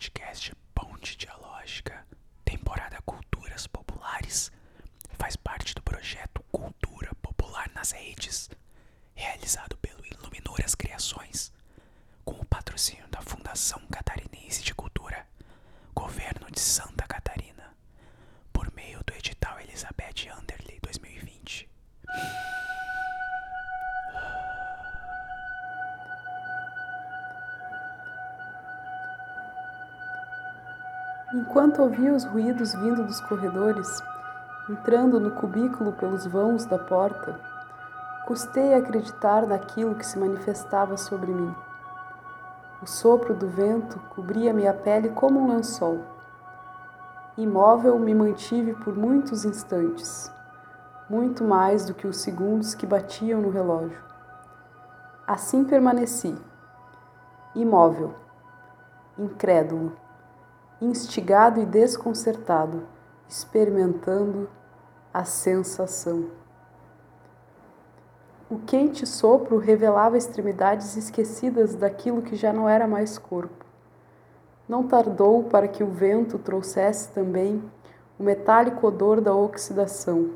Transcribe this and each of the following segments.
podcast Ponte Dialógica, temporada Culturas Populares, faz parte do projeto Cultura Popular nas Redes, realizado pelo Iluminuras Criações, com o patrocínio da Fundação Catarinense de Cultura, Governo de Santa Catarina, por meio do edital Elizabeth Anderley 2020. Enquanto ouvia os ruídos vindo dos corredores, entrando no cubículo pelos vãos da porta, custei a acreditar naquilo que se manifestava sobre mim. O sopro do vento cobria minha pele como um lençol. Imóvel me mantive por muitos instantes, muito mais do que os segundos que batiam no relógio. Assim permaneci, imóvel, incrédulo instigado e desconcertado, experimentando a sensação. O quente sopro revelava extremidades esquecidas daquilo que já não era mais corpo. Não tardou para que o vento trouxesse também o metálico odor da oxidação,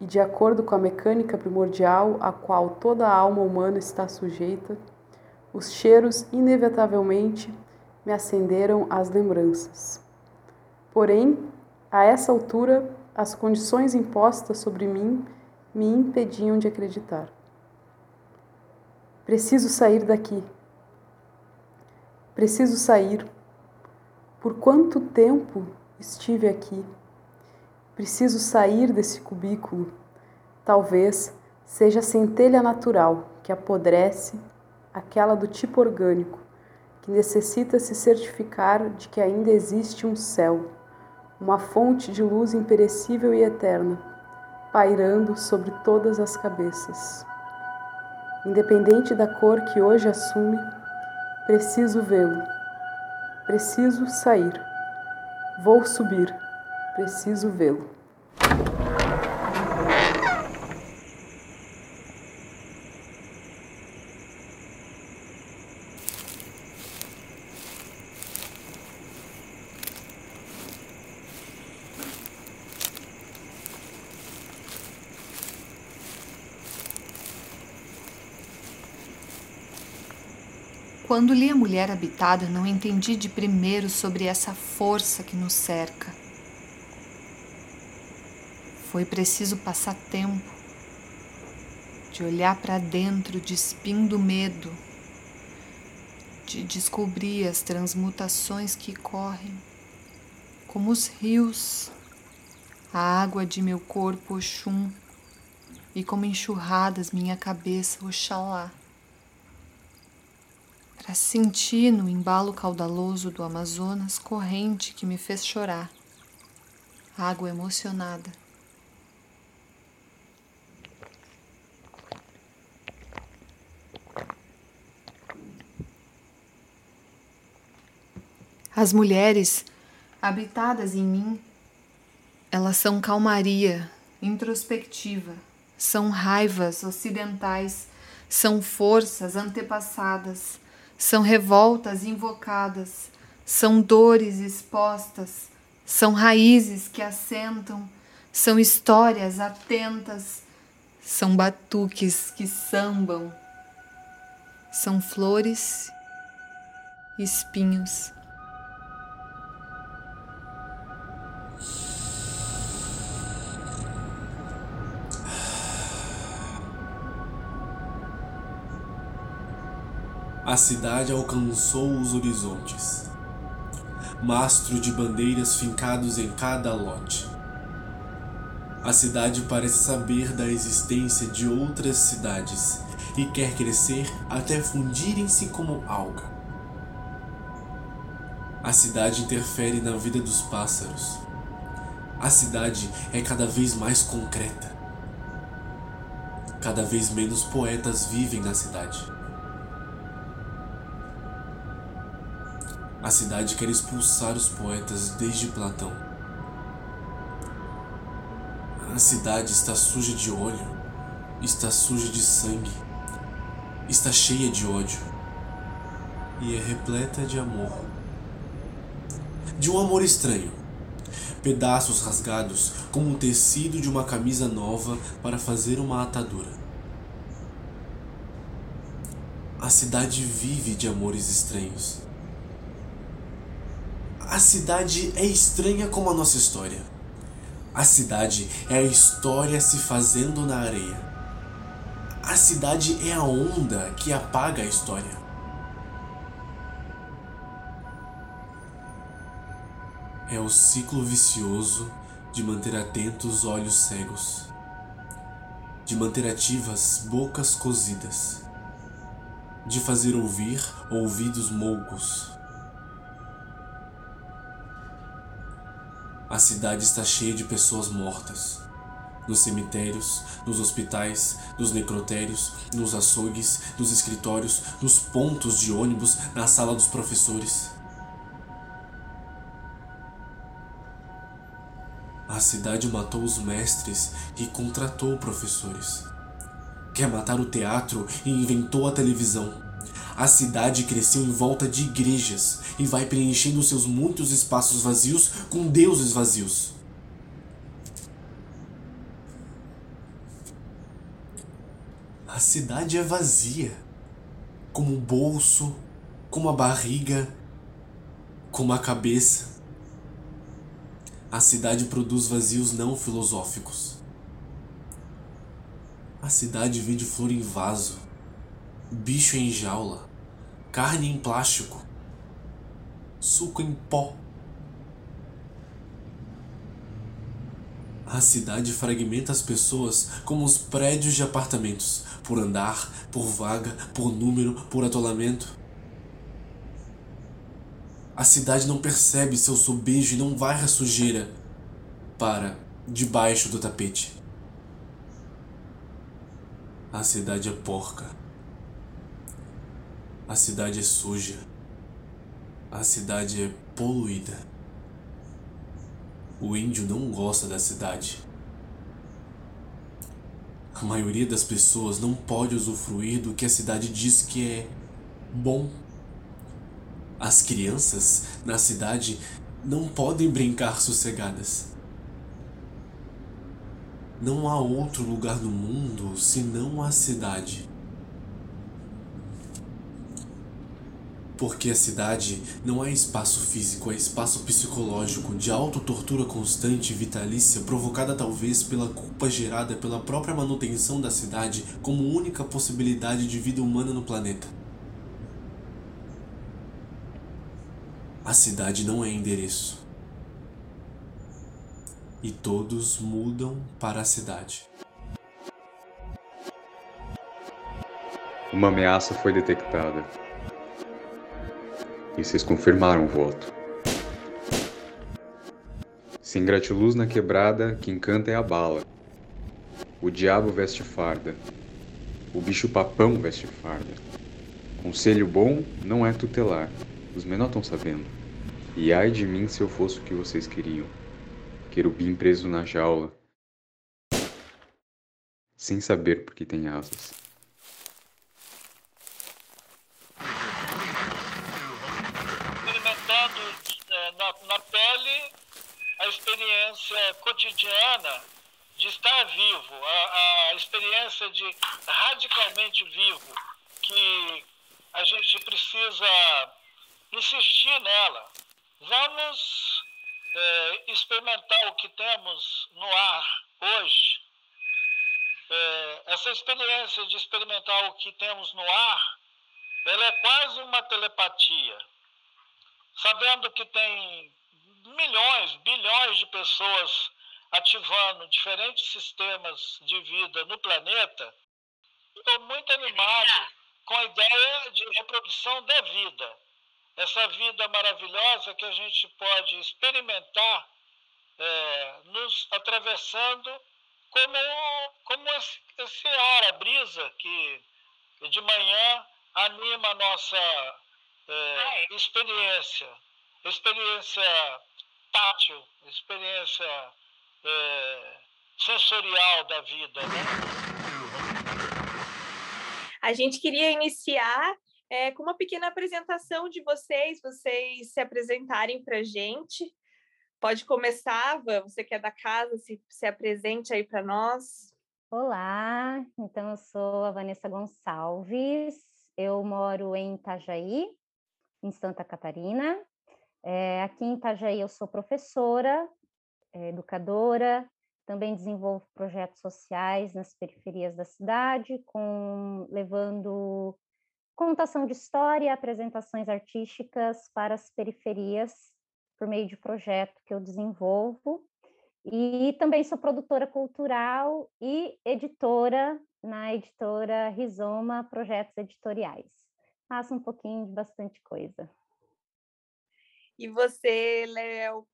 e de acordo com a mecânica primordial a qual toda a alma humana está sujeita, os cheiros inevitavelmente me acenderam as lembranças. Porém, a essa altura, as condições impostas sobre mim me impediam de acreditar. Preciso sair daqui. Preciso sair. Por quanto tempo estive aqui? Preciso sair desse cubículo. Talvez seja a centelha natural que apodrece, aquela do tipo orgânico, que necessita se certificar de que ainda existe um céu, uma fonte de luz imperecível e eterna, pairando sobre todas as cabeças. Independente da cor que hoje assume, preciso vê-lo. Preciso sair. Vou subir. Preciso vê-lo. Quando li A Mulher Habitada, não entendi de primeiro sobre essa força que nos cerca. Foi preciso passar tempo de olhar para dentro, despindo medo, de descobrir as transmutações que correm, como os rios, a água de meu corpo, Oxum, e como enxurradas minha cabeça, Oxalá para sentir no embalo caudaloso do Amazonas corrente que me fez chorar, água emocionada. As mulheres habitadas em mim, elas são calmaria, introspectiva, são raivas ocidentais, são forças antepassadas, são revoltas invocadas, são dores expostas, são raízes que assentam, são histórias atentas, são batuques que sambam, são flores espinhos. A cidade alcançou os horizontes. Mastro de bandeiras fincados em cada lote. A cidade parece saber da existência de outras cidades e quer crescer até fundirem-se como alga. A cidade interfere na vida dos pássaros. A cidade é cada vez mais concreta. Cada vez menos poetas vivem na cidade. A cidade quer expulsar os poetas desde Platão. A cidade está suja de óleo, está suja de sangue, está cheia de ódio e é repleta de amor. de um amor estranho. Pedaços rasgados como o tecido de uma camisa nova para fazer uma atadura. A cidade vive de amores estranhos. A cidade é estranha como a nossa história. A cidade é a história se fazendo na areia. A cidade é a onda que apaga a história. É o ciclo vicioso de manter atentos olhos cegos, de manter ativas bocas cozidas, de fazer ouvir ouvidos moucos. A cidade está cheia de pessoas mortas. Nos cemitérios, nos hospitais, nos necrotérios, nos açougues, nos escritórios, nos pontos de ônibus, na sala dos professores. A cidade matou os mestres e contratou professores. Quer matar o teatro e inventou a televisão. A cidade cresceu em volta de igrejas e vai preenchendo seus muitos espaços vazios com deuses vazios. A cidade é vazia, como o bolso, como a barriga, como a cabeça. A cidade produz vazios não filosóficos. A cidade vende flor em vaso, bicho em jaula, carne em plástico, suco em pó. A cidade fragmenta as pessoas como os prédios de apartamentos, por andar, por vaga, por número, por atolamento. A cidade não percebe seu sobejo e não varre a sujeira para debaixo do tapete. A cidade é porca. A cidade é suja. A cidade é poluída. O índio não gosta da cidade. A maioria das pessoas não pode usufruir do que a cidade diz que é bom. As crianças na cidade não podem brincar sossegadas. Não há outro lugar no mundo senão a cidade. Porque a cidade não é espaço físico, é espaço psicológico de autotortura constante e vitalícia, provocada talvez pela culpa gerada pela própria manutenção da cidade como única possibilidade de vida humana no planeta. A cidade não é endereço. E todos mudam para a cidade. Uma ameaça foi detectada. E vocês confirmaram o voto. Sem gratiluz na quebrada, quem canta é a bala. O diabo veste farda. O bicho papão veste farda. Conselho bom não é tutelar. Os menores estão sabendo. E ai de mim se eu fosse o que vocês queriam. Querubim preso na jaula. Sem saber por que tem asas. Experimentando é, na, na pele a experiência cotidiana de estar vivo, a, a experiência de radicalmente vivo, que a gente precisa insistir nela. Vamos é, experimentar o que temos no ar hoje. É, essa experiência de experimentar o que temos no ar, ela é quase uma telepatia. Sabendo que tem milhões, bilhões de pessoas ativando diferentes sistemas de vida no planeta, estou muito animado com a ideia de reprodução da vida. Essa vida maravilhosa que a gente pode experimentar é, nos atravessando como, como esse, esse, ar, a brisa que de manhã anima a nossa é, experiência, experiência tátil, experiência é, sensorial da vida. Né? A gente queria iniciar é, com uma pequena apresentação de vocês, vocês se apresentarem para a gente. Pode começar, Van, você que é da casa, se, se apresente aí para nós. Olá, então eu sou a Vanessa Gonçalves, eu moro em Itajaí, em Santa Catarina. É, aqui em Itajaí eu sou professora, é, educadora, também desenvolvo projetos sociais nas periferias da cidade, com levando contação de história, apresentações artísticas para as periferias por meio de projeto que eu desenvolvo. E também sou produtora cultural e editora na editora Rizoma Projetos Editoriais. Faço um pouquinho de bastante coisa. E você, Léo?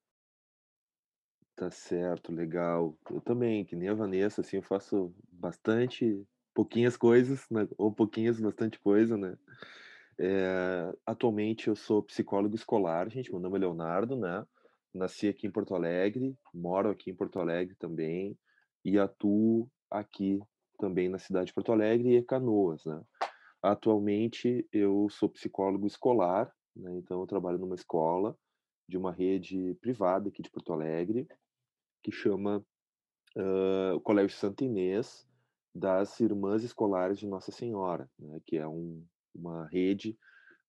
Tá certo, legal. Eu também, que nem a Vanessa, assim, eu faço bastante, pouquinhas coisas, né? ou pouquinhas, bastante coisa, né? É, atualmente eu sou psicólogo escolar, gente, meu nome é Leonardo, né? nasci aqui em Porto Alegre, moro aqui em Porto Alegre também e atuo aqui também na cidade de Porto Alegre e Canoas, né? Atualmente eu sou psicólogo escolar, né? Então eu trabalho numa escola de uma rede privada aqui de Porto Alegre que chama uh, o Colégio Santa Inês das Irmãs Escolares de Nossa Senhora, né? Que é um, uma rede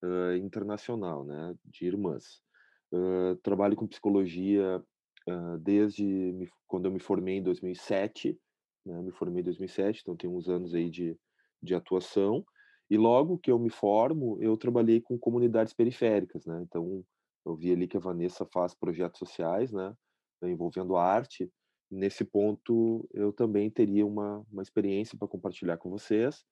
uh, internacional, né? De irmãs trabalho com psicologia uh, desde me, quando eu me formei em 2007, né, me formei em 2007, então tem uns anos aí de, de atuação, e logo que eu me formo, eu trabalhei com comunidades periféricas, né, então eu vi ali que a Vanessa faz projetos sociais, né, envolvendo arte, nesse ponto eu também teria uma, uma experiência para compartilhar com vocês,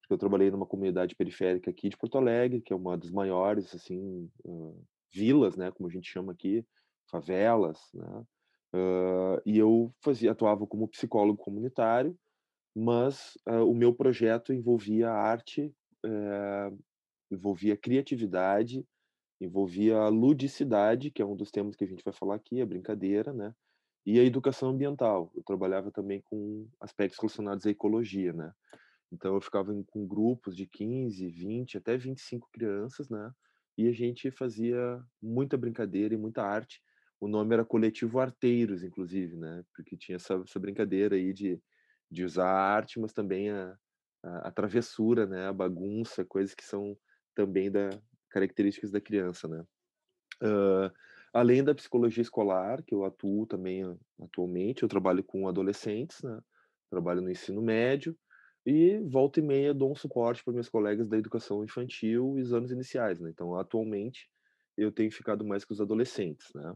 porque eu trabalhei numa comunidade periférica aqui de Porto Alegre, que é uma das maiores, assim, uh, vilas, né, como a gente chama aqui, favelas, né, uh, e eu fazia, atuava como psicólogo comunitário, mas uh, o meu projeto envolvia arte, uh, envolvia criatividade, envolvia ludicidade, que é um dos temas que a gente vai falar aqui, a brincadeira, né, e a educação ambiental. Eu trabalhava também com aspectos relacionados à ecologia, né. Então eu ficava em, com grupos de 15, 20, até 25 crianças, né, e a gente fazia muita brincadeira e muita arte. O nome era Coletivo Arteiros, inclusive, né? Porque tinha essa, essa brincadeira aí de, de usar a arte, mas também a, a, a, travessura, né? A bagunça, coisas que são também da características da criança, né? Uh, além da psicologia escolar, que eu atuo também atualmente, eu trabalho com adolescentes, né? Trabalho no ensino médio e volta e meia dou um suporte para meus colegas da educação infantil e os anos iniciais, né? Então, atualmente, eu tenho ficado mais com os adolescentes, né?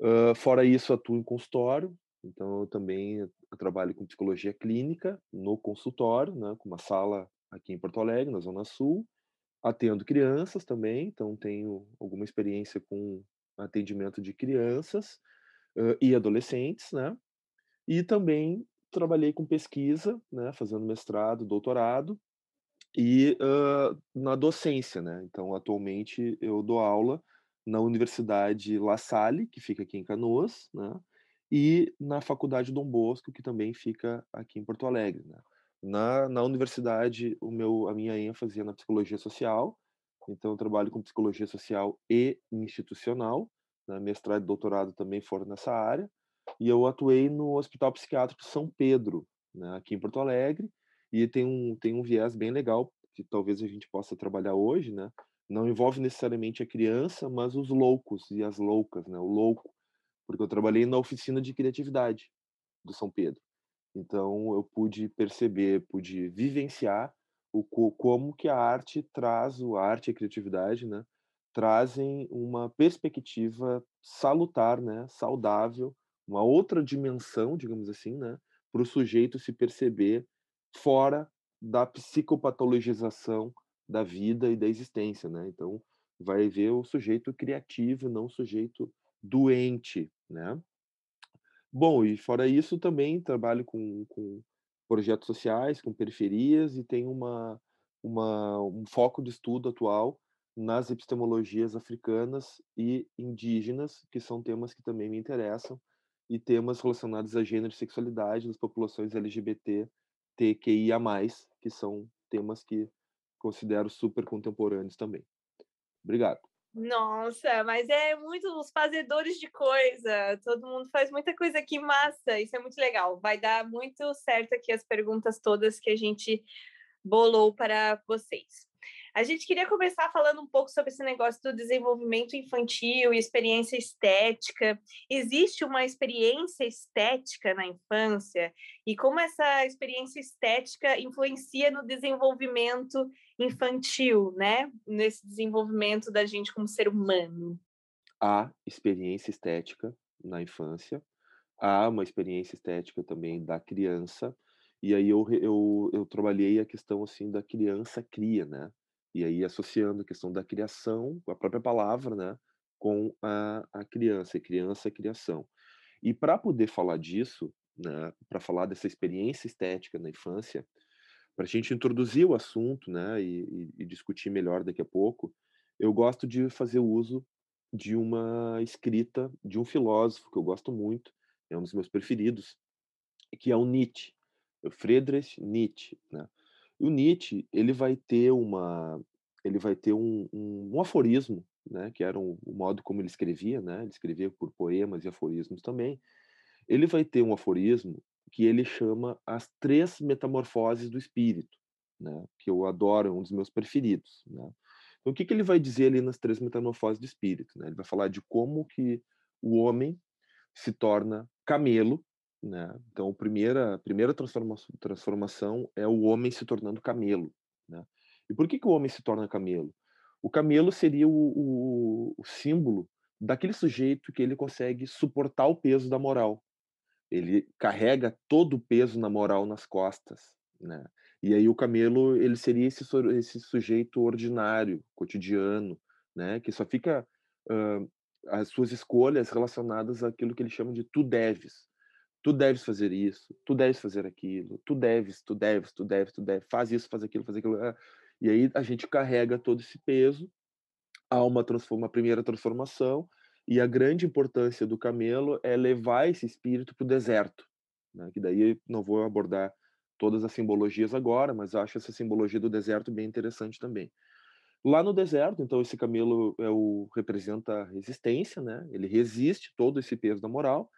Uh, fora isso, atuo em consultório, então eu também trabalho com psicologia clínica no consultório, né? Com uma sala aqui em Porto Alegre, na Zona Sul. Atendo crianças também, então tenho alguma experiência com atendimento de crianças uh, e adolescentes, né? E também trabalhei com pesquisa, né, fazendo mestrado, doutorado, e uh, na docência, né? Então, atualmente eu dou aula na Universidade La Salle, que fica aqui em Canoas, né? E na Faculdade Dom Bosco, que também fica aqui em Porto Alegre, né? Na, na universidade, o meu, a minha ênfase é na psicologia social, então eu trabalho com psicologia social e institucional, né? mestrado e doutorado também foram nessa área, e eu atuei no Hospital Psiquiátrico São Pedro, né, aqui em Porto Alegre, e tem um, tem um viés bem legal que talvez a gente possa trabalhar hoje, né? Não envolve necessariamente a criança, mas os loucos e as loucas, né? O louco, porque eu trabalhei na oficina de criatividade do São Pedro. Então eu pude perceber, pude vivenciar o como que a arte traz, a arte e a criatividade, né? Trazem uma perspectiva salutar, né? Saudável uma outra dimensão, digamos assim, né, para o sujeito se perceber fora da psicopatologização da vida e da existência, né? Então, vai ver o sujeito criativo, não o sujeito doente, né? Bom, e fora isso, também trabalho com, com projetos sociais, com periferias e tenho uma, uma, um foco de estudo atual nas epistemologias africanas e indígenas, que são temas que também me interessam, e temas relacionados a gênero e sexualidade das populações LGBT, TQIA+, que são temas que considero super contemporâneos também. Obrigado. Nossa, mas é muito os fazedores de coisa. Todo mundo faz muita coisa aqui massa. Isso é muito legal. Vai dar muito certo aqui as perguntas todas que a gente bolou para vocês. A gente queria começar falando um pouco sobre esse negócio do desenvolvimento infantil e experiência estética. Existe uma experiência estética na infância e como essa experiência estética influencia no desenvolvimento infantil, né? Nesse desenvolvimento da gente como ser humano. Há experiência estética na infância, há uma experiência estética também da criança, e aí eu, eu, eu trabalhei a questão assim da criança cria, né? E aí associando a questão da criação, a própria palavra, né, com a, a criança, e criança é criação. E para poder falar disso, né, para falar dessa experiência estética na infância, para a gente introduzir o assunto, né, e, e, discutir melhor daqui a pouco, eu gosto de fazer uso de uma escrita de um filósofo que eu gosto muito, é um dos meus preferidos, que é o Nietzsche, o Friedrich Nietzsche, né? O Nietzsche, ele vai ter uma ele vai ter um, um, um aforismo, né, que era um, o modo como ele escrevia, né, ele escrevia por poemas e aforismos também. Ele vai ter um aforismo que ele chama as três metamorfoses do espírito, né, que eu adoro, é um dos meus preferidos, né. Então, o que, que ele vai dizer ali nas três metamorfoses do espírito? Né? Ele vai falar de como que o homem se torna camelo, né? Então, a primeira, a primeira transformação, transformação é o homem se tornando camelo. Né? E por que, que o homem se torna camelo? O camelo seria o, o, o símbolo daquele sujeito que ele consegue suportar o peso da moral. Ele carrega todo o peso na moral nas costas, né? E aí o camelo ele seria esse, esse sujeito ordinário, cotidiano, né? Que só fica uh, as suas escolhas relacionadas àquilo que ele chama de tu deves, tu deves fazer isso, tu deves fazer aquilo, tu deves, tu deves, tu deves, tu deves, faz isso, faz aquilo, faz aquilo. Ah, e aí a gente carrega todo esse peso, há uma, uma primeira transformação, e a grande importância do camelo é levar esse espírito para o deserto, né? que daí não vou abordar todas as simbologias agora, mas acho essa simbologia do deserto bem interessante também. Lá no deserto, então, esse camelo é o, representa resistência, né? ele resiste todo esse peso da moral,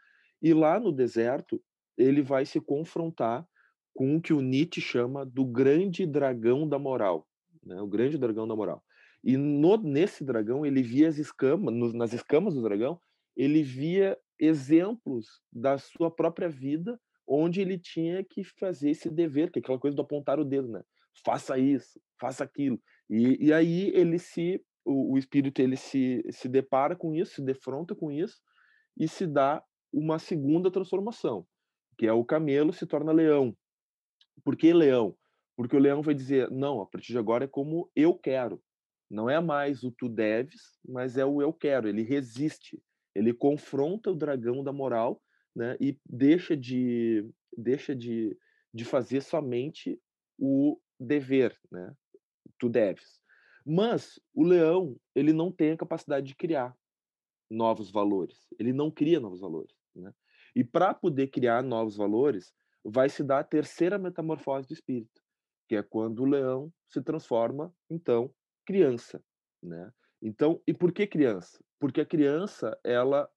e lá no deserto, ele vai se confrontar com o que o Nietzsche chama do grande dragão da moral, né? o grande dragão da moral. E no, nesse dragão, ele via as escamas, no, nas escamas do dragão, ele via exemplos da sua própria vida, onde ele tinha que fazer esse dever, que é aquela coisa do apontar o dedo, né? Faça isso, faça aquilo. E, e aí ele se, o, o espírito ele se, se depara com isso, se defronta com isso e se dá uma segunda transformação, que é o camelo se torna leão. Por que leão? Porque o leão vai dizer: não, a partir de agora é como eu quero. Não é mais o tu deves, mas é o eu quero. Ele resiste, ele confronta o dragão da moral né, e deixa de, deixa de, de fazer somente o dever, né? Tu deves. Mas o leão, ele não tem a capacidade de criar novos valores. Ele não cria novos valores. Né? E para poder criar novos valores, vai se dar a terceira metamorfose do espírito, que é quando o leão se transforma, então, criança. Né? Então, e por que criança? Porque a criança, ela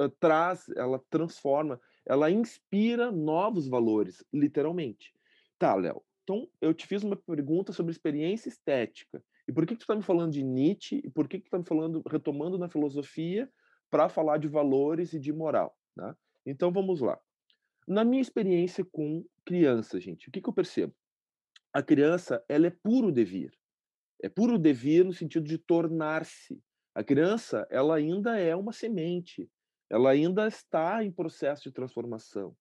uh, traz, ela transforma, ela inspira novos valores, literalmente. Tá, Léo, então eu te fiz uma pergunta sobre experiência estética. E por que, que tu está me falando de Nietzsche? E por que, que tu está me falando, retomando na filosofia, para falar de valores e de moral. Né? Então vamos lá. Na minha experiência com criança, gente, o que, que eu percebo? A criança ela é puro devir. É puro devir no sentido de tornar-se. A criança ela ainda é uma semente. Ela ainda está em processo de transformação.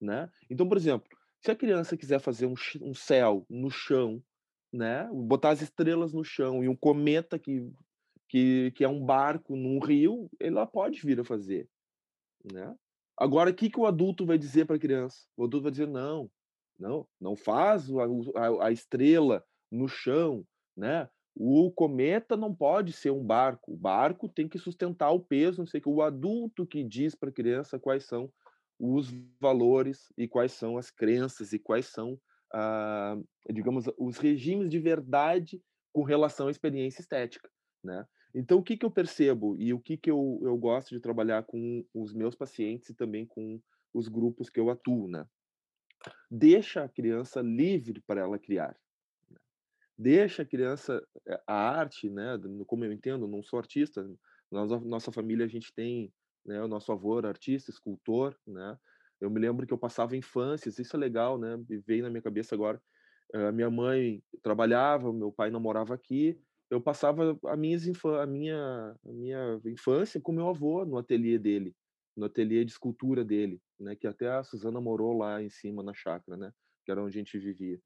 Né? Então, por exemplo, se a criança quiser fazer um, um céu no chão, né? botar as estrelas no chão e um cometa que que, que é um barco num rio, ela pode vir a fazer, né? Agora, o que, que o adulto vai dizer para a criança? O adulto vai dizer, não, não, não faz a, a, a estrela no chão, né? O cometa não pode ser um barco. O barco tem que sustentar o peso, não sei o que. O adulto que diz para a criança quais são os valores e quais são as crenças e quais são a, digamos, os regimes de verdade com relação à experiência estética, né? Então, o que, que eu percebo e o que, que eu, eu gosto de trabalhar com os meus pacientes e também com os grupos que eu atuo, né? Deixa a criança livre para ela criar. Né? Deixa a criança, eh, a arte, né? Como eu entendo, não sou artista, na nossa família a gente tem né, o nosso avô artista, escultor, né? Eu me lembro que eu passava infâncias, isso é legal, né? Veio na minha cabeça agora. A minha mãe trabalhava, meu pai não morava aqui, eu passava a minha, a minha, a minha infância com meu avô no ateliê dele, no ateliê de escultura dele, né? Que até a Suzana morou lá em cima na chácara, né? Que era onde a gente vivia.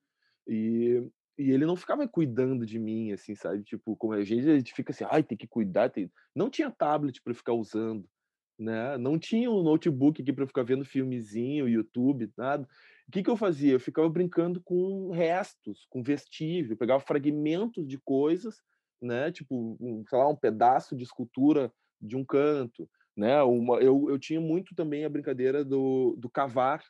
E, e ele não ficava cuidando de mim, assim, sabe? Tipo, como a gente, a gente fica assim, ai, tem que cuidar. Tem... Não tinha tablet para ficar usando, né? Não tinha um notebook aqui para ficar vendo filmezinho, YouTube, nada. O que, que eu fazia? Eu ficava brincando com restos, com vestígio, eu pegava fragmentos de coisas né? Tipo, um, sei lá, um pedaço de escultura de um canto, né? Uma, eu, eu tinha muito também a brincadeira do, do cavar,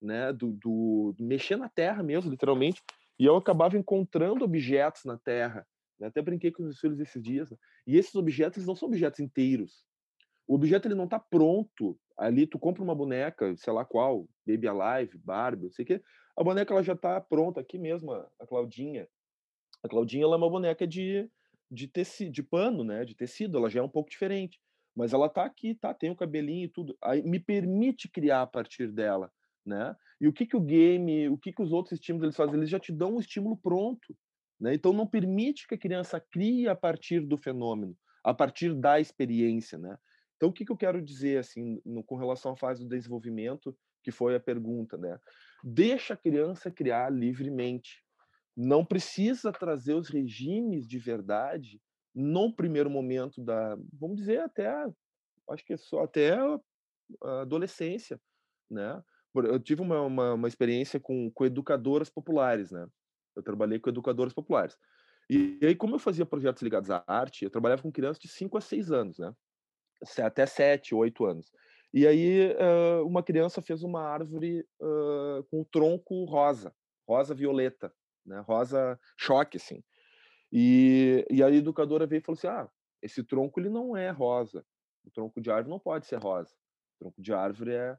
né? Do, do, do mexer na terra mesmo, literalmente. E eu acabava encontrando objetos na terra. Né? Até brinquei com os filhos esses dias. Né? E esses objetos não são objetos inteiros. O objeto ele não está pronto. Ali tu compra uma boneca, sei lá qual, Baby Alive, Barbie, não sei o quê. A boneca ela já está pronta aqui mesmo, a Claudinha. A Claudinha ela é uma boneca de de tecido, de pano, né, de tecido, ela já é um pouco diferente, mas ela tá aqui, tá, tem o cabelinho e tudo, aí me permite criar a partir dela, né? E o que que o game, o que que os outros estímulos eles fazem? Eles já te dão um estímulo pronto, né? Então não permite que a criança crie a partir do fenômeno, a partir da experiência, né? Então o que que eu quero dizer assim, no, com relação à fase do desenvolvimento, que foi a pergunta, né? Deixa a criança criar livremente, não precisa trazer os regimes de verdade no primeiro momento da, vamos dizer, até, acho que é só até a adolescência, né? Eu tive uma, uma, uma experiência com, com educadoras populares, né? Eu trabalhei com educadoras populares. E, e aí, como eu fazia projetos ligados à arte, eu trabalhava com crianças de 5 a 6 anos, né? Até 7, 8 anos. E aí, uh, uma criança fez uma árvore uh, com o tronco rosa, rosa-violeta, né? Rosa choque, assim. E, e a educadora veio e falou assim: ah, esse tronco ele não é rosa. O tronco de árvore não pode ser rosa. O tronco de árvore é,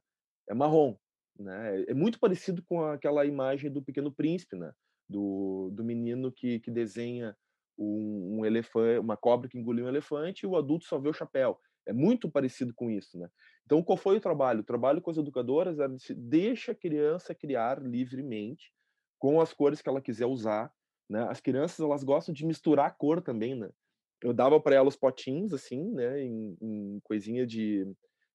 é marrom. Né? É muito parecido com aquela imagem do Pequeno Príncipe, né? do, do menino que, que desenha um, um elefante, uma cobra que engoliu um elefante e o adulto só vê o chapéu. É muito parecido com isso, né? Então, qual foi o trabalho? O trabalho com as educadoras era de deixa a criança criar livremente, com as cores que ela quiser usar, né? As crianças elas gostam de misturar a cor também, né? Eu dava para elas potinhos assim, né, em, em coisinha de,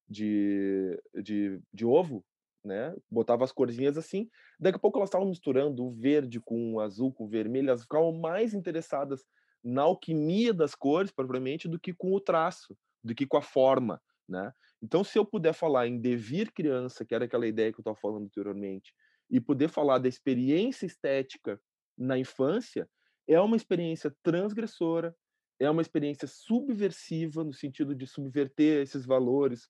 de, de, de, ovo, né? Botava as corzinhas assim. Daqui a pouco elas estavam misturando o verde com o azul, com o vermelho, elas ficavam mais interessadas na alquimia das cores, propriamente, do que com o traço, do que com a forma, né? Então, se eu puder falar em devir criança, que era aquela ideia que eu estava falando anteriormente, e poder falar da experiência estética na infância é uma experiência transgressora, é uma experiência subversiva no sentido de subverter esses valores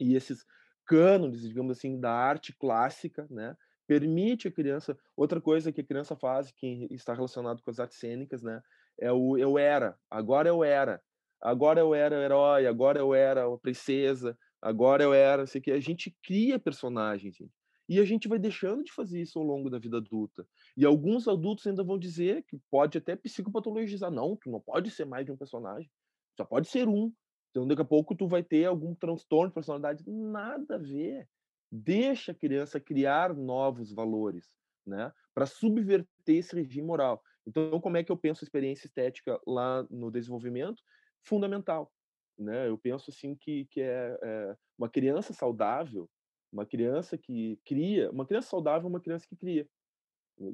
e esses cânones, digamos assim, da arte clássica, né? Permite a criança. Outra coisa que a criança faz, que está relacionado com as artes cênicas, né? É o eu era, agora eu era, agora eu era herói, agora eu era a princesa, agora eu era, sei que a gente cria personagens, gente. E a gente vai deixando de fazer isso ao longo da vida adulta. E alguns adultos ainda vão dizer que pode até psicopatologizar. Não, tu não pode ser mais de um personagem. Só pode ser um. Então, daqui a pouco, tu vai ter algum transtorno de personalidade. Nada a ver. Deixa a criança criar novos valores, né? Para subverter esse regime moral. Então, como é que eu penso a experiência estética lá no desenvolvimento? Fundamental. Né? Eu penso assim que, que é, é uma criança saudável uma criança que cria, uma criança saudável é uma criança que cria.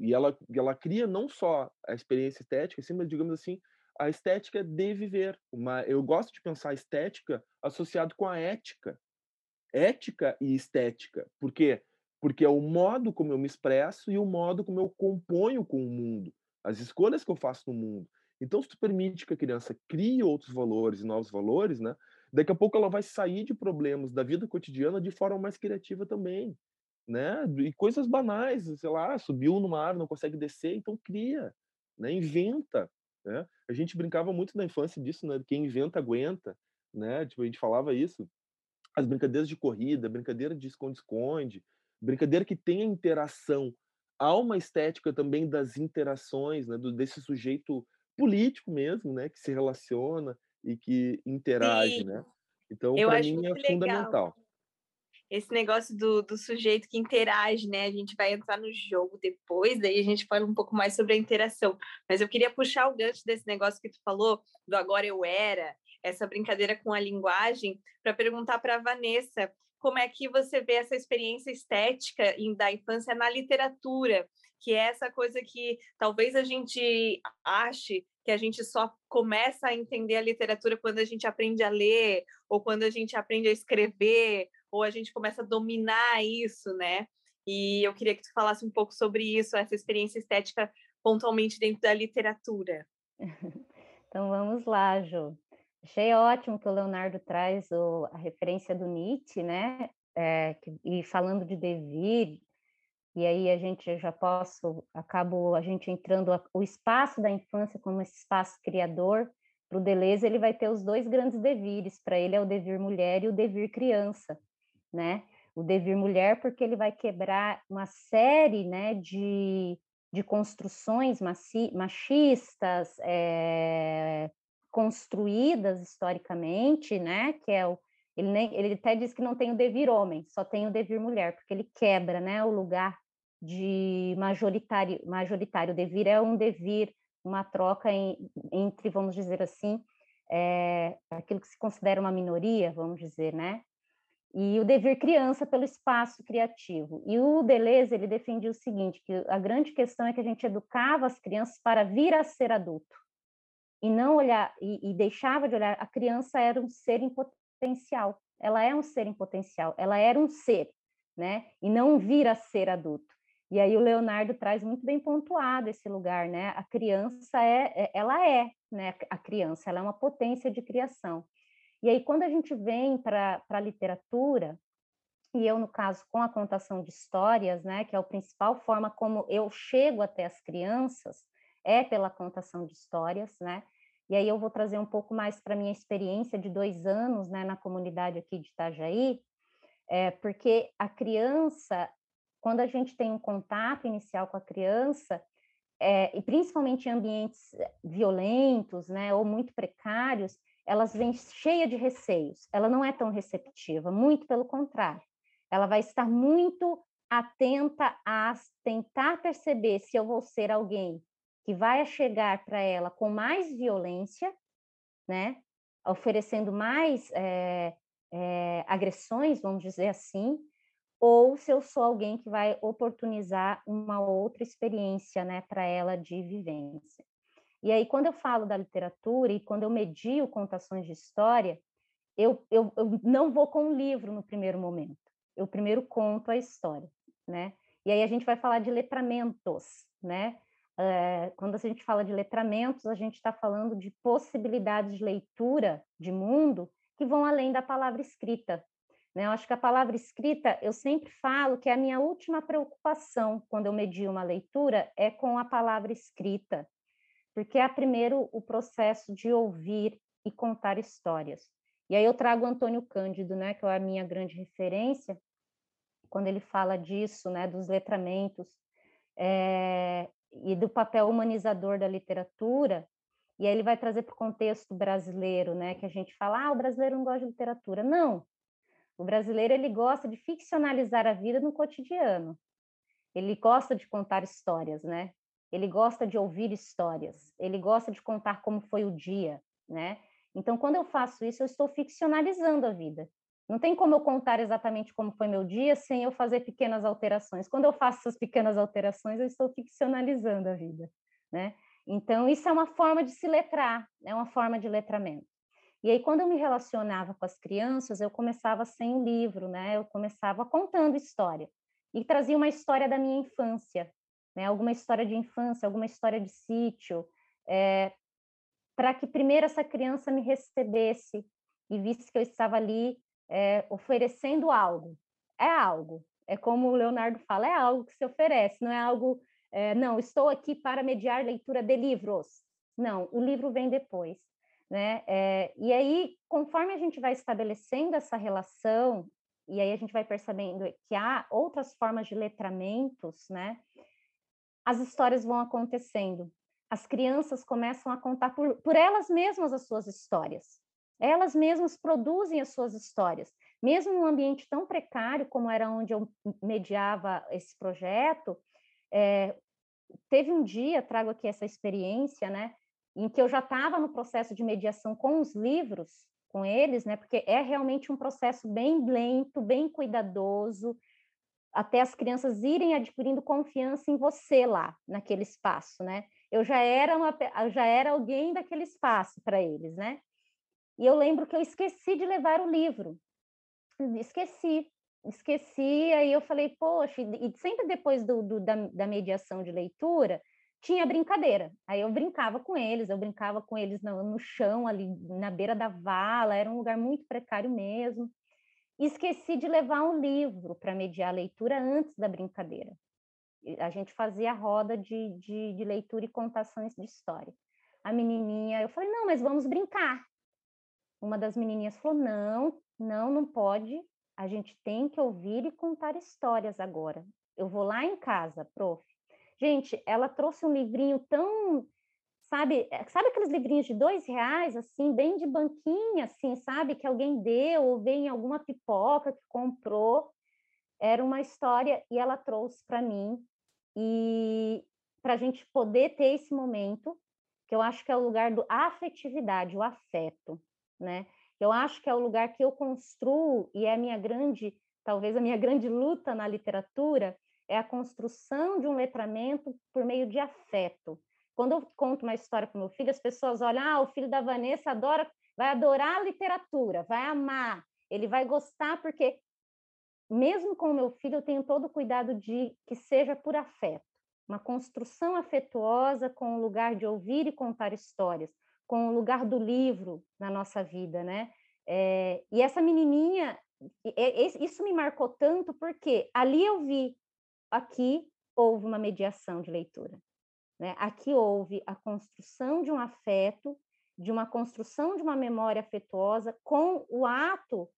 E ela, ela cria não só a experiência estética, assim, mas digamos assim, a estética de viver. Uma, eu gosto de pensar a estética associado com a ética. Ética e estética. Por quê? Porque é o modo como eu me expresso e o modo como eu componho com o mundo. As escolhas que eu faço no mundo. Então, se tu permite que a criança crie outros valores e novos valores, né? Daqui a pouco ela vai sair de problemas da vida cotidiana de forma mais criativa também. né? E coisas banais, sei lá, subiu no mar, não consegue descer, então cria, né? Inventa, né? A gente brincava muito na infância disso, né? Quem inventa aguenta, né? Tipo, a gente falava isso. As brincadeiras de corrida, brincadeira de esconde-esconde, brincadeira que tem a interação. Há uma estética também das interações, né? Do, desse sujeito político mesmo, né? Que se relaciona e que interage, Sim. né? Então, para mim, é legal. fundamental esse negócio do, do sujeito que interage, né? A gente vai entrar no jogo depois, daí a gente fala um pouco mais sobre a interação. Mas eu queria puxar o gancho desse negócio que tu falou, do agora eu era, essa brincadeira com a linguagem, para perguntar para a Vanessa como é que você vê essa experiência estética da infância na literatura, que é essa coisa que talvez a gente ache que a gente só começa a entender a literatura quando a gente aprende a ler, ou quando a gente aprende a escrever, ou a gente começa a dominar isso, né? E eu queria que tu falasse um pouco sobre isso, essa experiência estética pontualmente dentro da literatura. Então vamos lá, Jo. Achei ótimo que o Leonardo traz o, a referência do Nietzsche, né? É, que, e falando de devir, e aí a gente já posso, acabo a gente entrando a, o espaço da infância como esse espaço criador, para o Deleuze ele vai ter os dois grandes devires, para ele é o devir mulher e o devir criança né? O devir mulher, porque ele vai quebrar uma série, né, de, de construções machistas, é, construídas historicamente, né, que é o ele, nem, ele até diz que não tem o devir homem, só tem o devir mulher, porque ele quebra, né, o lugar de majoritário, majoritário. O devir é um devir, uma troca em, entre, vamos dizer assim, é, aquilo que se considera uma minoria, vamos dizer, né, e o dever criança pelo espaço criativo. E o Deleuze ele defendia o seguinte, que a grande questão é que a gente educava as crianças para vir a ser adulto e não olhar e, e deixava de olhar a criança era um ser em potencial. Ela é um ser em potencial, ela era um ser, né? E não vir a ser adulto. E aí o Leonardo traz muito bem pontuado esse lugar, né? A criança é, é ela é, né? A criança, ela é uma potência de criação. E aí, quando a gente vem para a literatura, e eu, no caso, com a contação de histórias, né, que é a principal forma como eu chego até as crianças, é pela contação de histórias, né? E aí eu vou trazer um pouco mais para minha experiência de dois anos, né, na comunidade aqui de Itajaí, é, porque a criança, quando a gente tem um contato inicial com a criança, é, e principalmente em ambientes violentos, né, ou muito precários, elas vêm cheia de receios, ela não é tão receptiva, muito pelo contrário. Ela vai estar muito atenta a tentar perceber se eu vou ser alguém que vai chegar para ela com mais violência, né, oferecendo mais é, é, agressões, vamos dizer assim, ou se eu sou alguém que vai oportunizar uma outra experiência, né, para ela de vivência. E aí, quando eu falo da literatura e quando eu medio contações de história, eu, eu, eu não vou com um livro no primeiro momento. Eu primeiro conto a história, né? E aí a gente vai falar de letramentos, né? É, quando a gente fala de letramentos, a gente está falando de possibilidades de leitura de mundo que vão além da palavra escrita. Né? Eu acho que a palavra escrita, eu sempre falo que é a minha última preocupação quando eu medio uma leitura é com a palavra escrita, porque é primeiro o processo de ouvir e contar histórias. E aí eu trago Antônio Cândido, né, que é a minha grande referência, quando ele fala disso, né, dos letramentos é, e do papel humanizador da literatura, e aí ele vai trazer para o contexto brasileiro, né, que a gente fala, ah, o brasileiro não gosta de literatura. Não, o brasileiro ele gosta de ficcionalizar a vida no cotidiano. Ele gosta de contar histórias, né? ele gosta de ouvir histórias, ele gosta de contar como foi o dia, né? Então, quando eu faço isso, eu estou ficcionalizando a vida. Não tem como eu contar exatamente como foi meu dia sem eu fazer pequenas alterações. Quando eu faço essas pequenas alterações, eu estou ficcionalizando a vida, né? Então, isso é uma forma de se letrar, é uma forma de letramento. E aí, quando eu me relacionava com as crianças, eu começava sem um livro, né? Eu começava contando história. E trazia uma história da minha infância, né, alguma história de infância, alguma história de sítio, é, para que primeiro essa criança me recebesse e visse que eu estava ali é, oferecendo algo. É algo, É como o Leonardo fala, é algo que se oferece, não é algo, é, não, estou aqui para mediar leitura de livros. Não, o livro vem depois. Né? É, e aí, conforme a gente vai estabelecendo essa relação, e aí a gente vai percebendo que há outras formas de letramentos, né? As histórias vão acontecendo. As crianças começam a contar por, por elas mesmas as suas histórias. Elas mesmas produzem as suas histórias. Mesmo num ambiente tão precário como era onde eu mediava esse projeto, é, teve um dia, trago aqui essa experiência, né? em que eu já estava no processo de mediação com os livros, com eles, né? Porque é realmente um processo bem lento, bem cuidadoso, até as crianças irem adquirindo confiança em você lá, naquele espaço, né? Eu já era uma, já era alguém daquele espaço para eles, né? E eu lembro que eu esqueci de levar o livro. Esqueci, esqueci, aí eu falei, poxa, e sempre depois do, do da, da mediação de leitura, tinha brincadeira. Aí eu brincava com eles, eu brincava com eles no, no chão, ali na beira da vala, era um lugar muito precário mesmo. Esqueci de levar um livro para mediar a leitura antes da brincadeira. A gente fazia roda de, de, de leitura e contações de história. A menininha, eu falei, não, mas vamos brincar. Uma das menininhas falou, não, não, não pode. A gente tem que ouvir e contar histórias agora. Eu vou lá em casa, prof. Gente, ela trouxe um livrinho tão, sabe, eh, sabe aqueles livrinhos de dois reais, assim, bem de banquinha, assim, sabe, que alguém deu ou veio em alguma pipoca que comprou. Era uma história e ela trouxe para mim e para a gente poder ter esse momento, que eu acho que é o lugar do afetividade, o afeto, né? Eu acho que é o lugar que eu construo e é a minha grande, talvez a minha grande luta na literatura, é a construção de um letramento por meio de afeto. Quando eu conto uma história para meu filho, as pessoas olham, ah, o filho da Vanessa adora, vai adorar a literatura, vai amar, ele vai gostar, porque mesmo com o meu filho, eu tenho todo o cuidado de que seja por afeto, uma construção afetuosa com o lugar de ouvir e contar histórias, com o lugar do livro na nossa vida, né? É, e essa menininha, isso me marcou tanto porque ali eu vi aqui houve uma mediação de leitura. Né? Aqui houve a construção de um afeto, de uma construção de uma memória afetuosa com o ato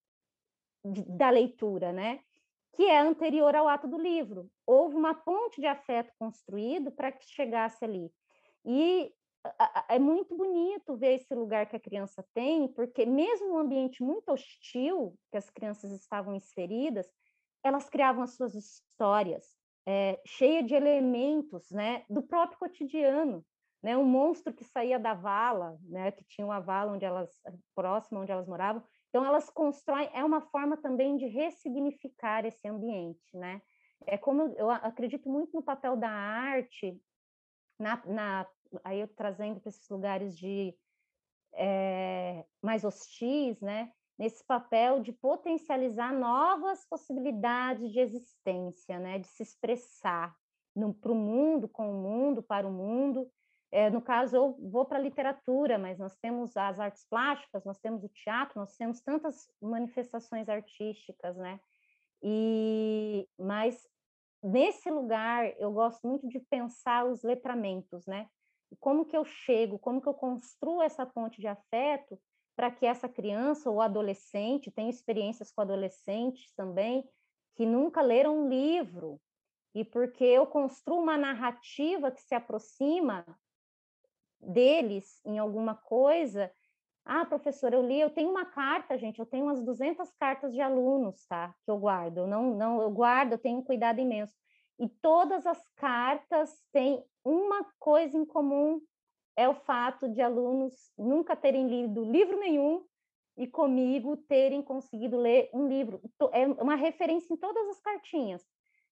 de, da leitura, né? que é anterior ao ato do livro. Houve uma ponte de afeto construído para que chegasse ali. E é muito bonito ver esse lugar que a criança tem, porque mesmo um ambiente muito hostil que as crianças estavam inseridas, elas criavam as suas histórias, é, cheia de elementos né, do próprio cotidiano. Né, um monstro que saía da vala, né, que tinha uma vala onde elas próxima onde elas moravam. Então elas constroem é uma forma também de ressignificar esse ambiente, né? É como eu acredito muito no papel da arte na, na aí eu trazendo para esses lugares de é, mais hostis, né? nesse papel de potencializar novas possibilidades de existência, né, de se expressar para o mundo, com o mundo, para o mundo. É, no caso, eu vou para a literatura, mas nós temos as artes plásticas, nós temos o teatro, nós temos tantas manifestações artísticas, né? E, mas nesse lugar eu gosto muito de pensar os letramentos, né? Como que eu chego, como que eu construo essa ponte de afeto para que essa criança ou adolescente, tenho experiências com adolescentes também, que nunca leram um livro, e porque eu construo uma narrativa que se aproxima deles em alguma coisa. Ah, professor, eu li, eu tenho uma carta, gente, eu tenho umas 200 cartas de alunos, tá? Que eu guardo. Eu não, não, eu guardo, eu tenho um cuidado imenso. E todas as cartas têm uma coisa em comum é o fato de alunos nunca terem lido livro nenhum e comigo terem conseguido ler um livro. É uma referência em todas as cartinhas.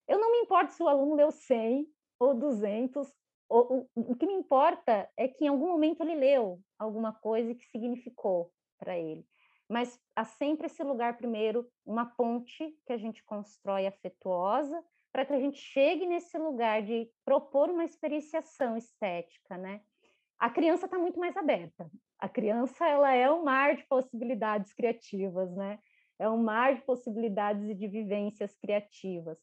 Eu não me importo se o aluno leu 100 ou 200, o, o, que me importa é que em algum momento ele leu alguma coisa que significou para ele. Mas há sempre esse lugar, primeiro, uma ponte que a gente constrói afetuosa, para que a gente chegue nesse lugar de propor uma experienciação estética, né? a criança está muito mais aberta. A criança ela é um mar de possibilidades criativas, né? É um mar de possibilidades e de vivências criativas.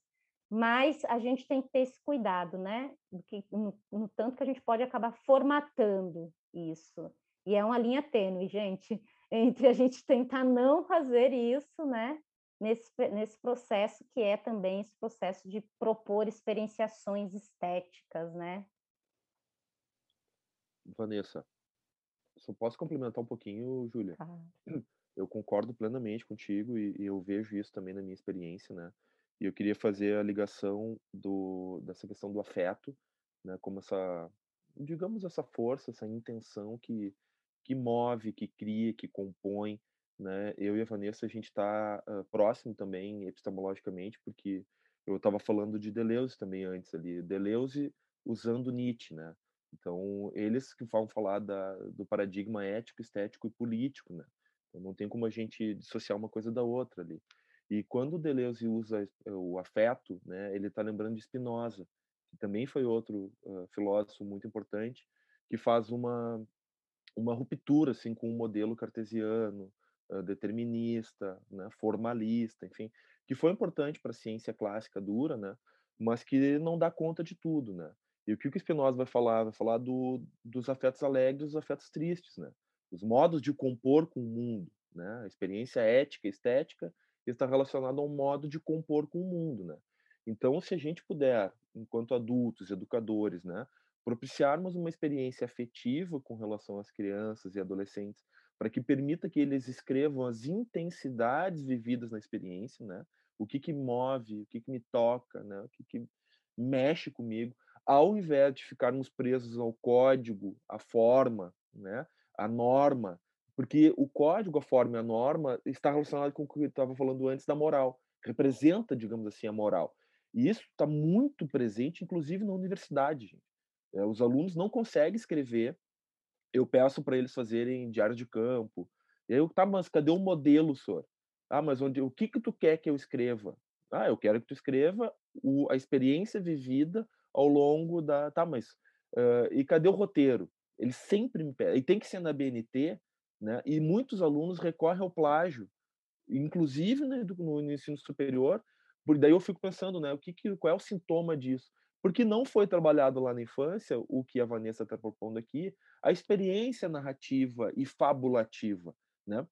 mas a gente tem que ter esse cuidado, né? Que, no, no, tanto que a gente pode acabar formatando isso. E é uma linha tênue, gente, entre a gente tentar não fazer isso, né? Nesse, nesse processo que é também esse processo de propor experienciações estéticas, né? Vanessa, só posso complementar um pouquinho, Júlia? Eu concordo plenamente contigo e, e eu vejo isso também na minha experiência, né? E eu queria fazer a ligação do, dessa questão do afeto, né, como essa, digamos, essa força, essa intenção que, que move, que cria, que compõe. Né? Eu e a Vanessa, a gente está uh, próximo também epistemologicamente, porque eu estava falando de Deleuze também antes ali. Deleuze usando Nietzsche, né? Então, eles que vão falar da, do paradigma ético, estético e político, né? Então, não tem como a gente dissociar uma coisa da outra ali. E quando Deleuze usa eh, o afeto, né, ele está lembrando de Spinoza, que também foi outro uh, filósofo muito importante, que faz uma uma ruptura assim com o modelo cartesiano, determinista, né, formalista, enfim, que foi importante para a ciência clássica dura, né, mas que não dá conta de tudo, né. E o que o Spinoza vai falar? Vai falar do, dos afetos alegres, dos afetos tristes, né, os modos de compor com o mundo, né, a experiência ética, estética está relacionado ao modo de compor com o mundo, né? Então, se a gente puder, enquanto adultos, educadores, né, propiciarmos uma experiência afetiva com relação às crianças e adolescentes, para que permita que eles escrevam as intensidades vividas na experiência, né? O que que move, o que que me toca, né? O que que mexe comigo, ao invés de ficarmos presos ao código, à forma, né? A norma, porque o código, a forma e a norma está relacionado com o que eu estava falando antes da moral. Representa, digamos assim, a moral. E isso está muito presente, inclusive na universidade. É, os alunos não conseguem escrever. Eu peço para eles fazerem diário de campo. E eu, tá, mas cadê o modelo, senhor? Ah, mas onde, o que que tu quer que eu escreva? Ah, eu quero que tu escreva o, a experiência vivida ao longo da. Tá, mas. Uh, e cadê o roteiro? Ele sempre me pede. E tem que ser na BNT, né? E muitos alunos recorrem ao plágio, inclusive no, no ensino superior, porque daí eu fico pensando, né, o que, que qual é o sintoma disso? Porque não foi trabalhado lá na infância, o que a Vanessa está propondo aqui, a experiência narrativa e fabulativa, né?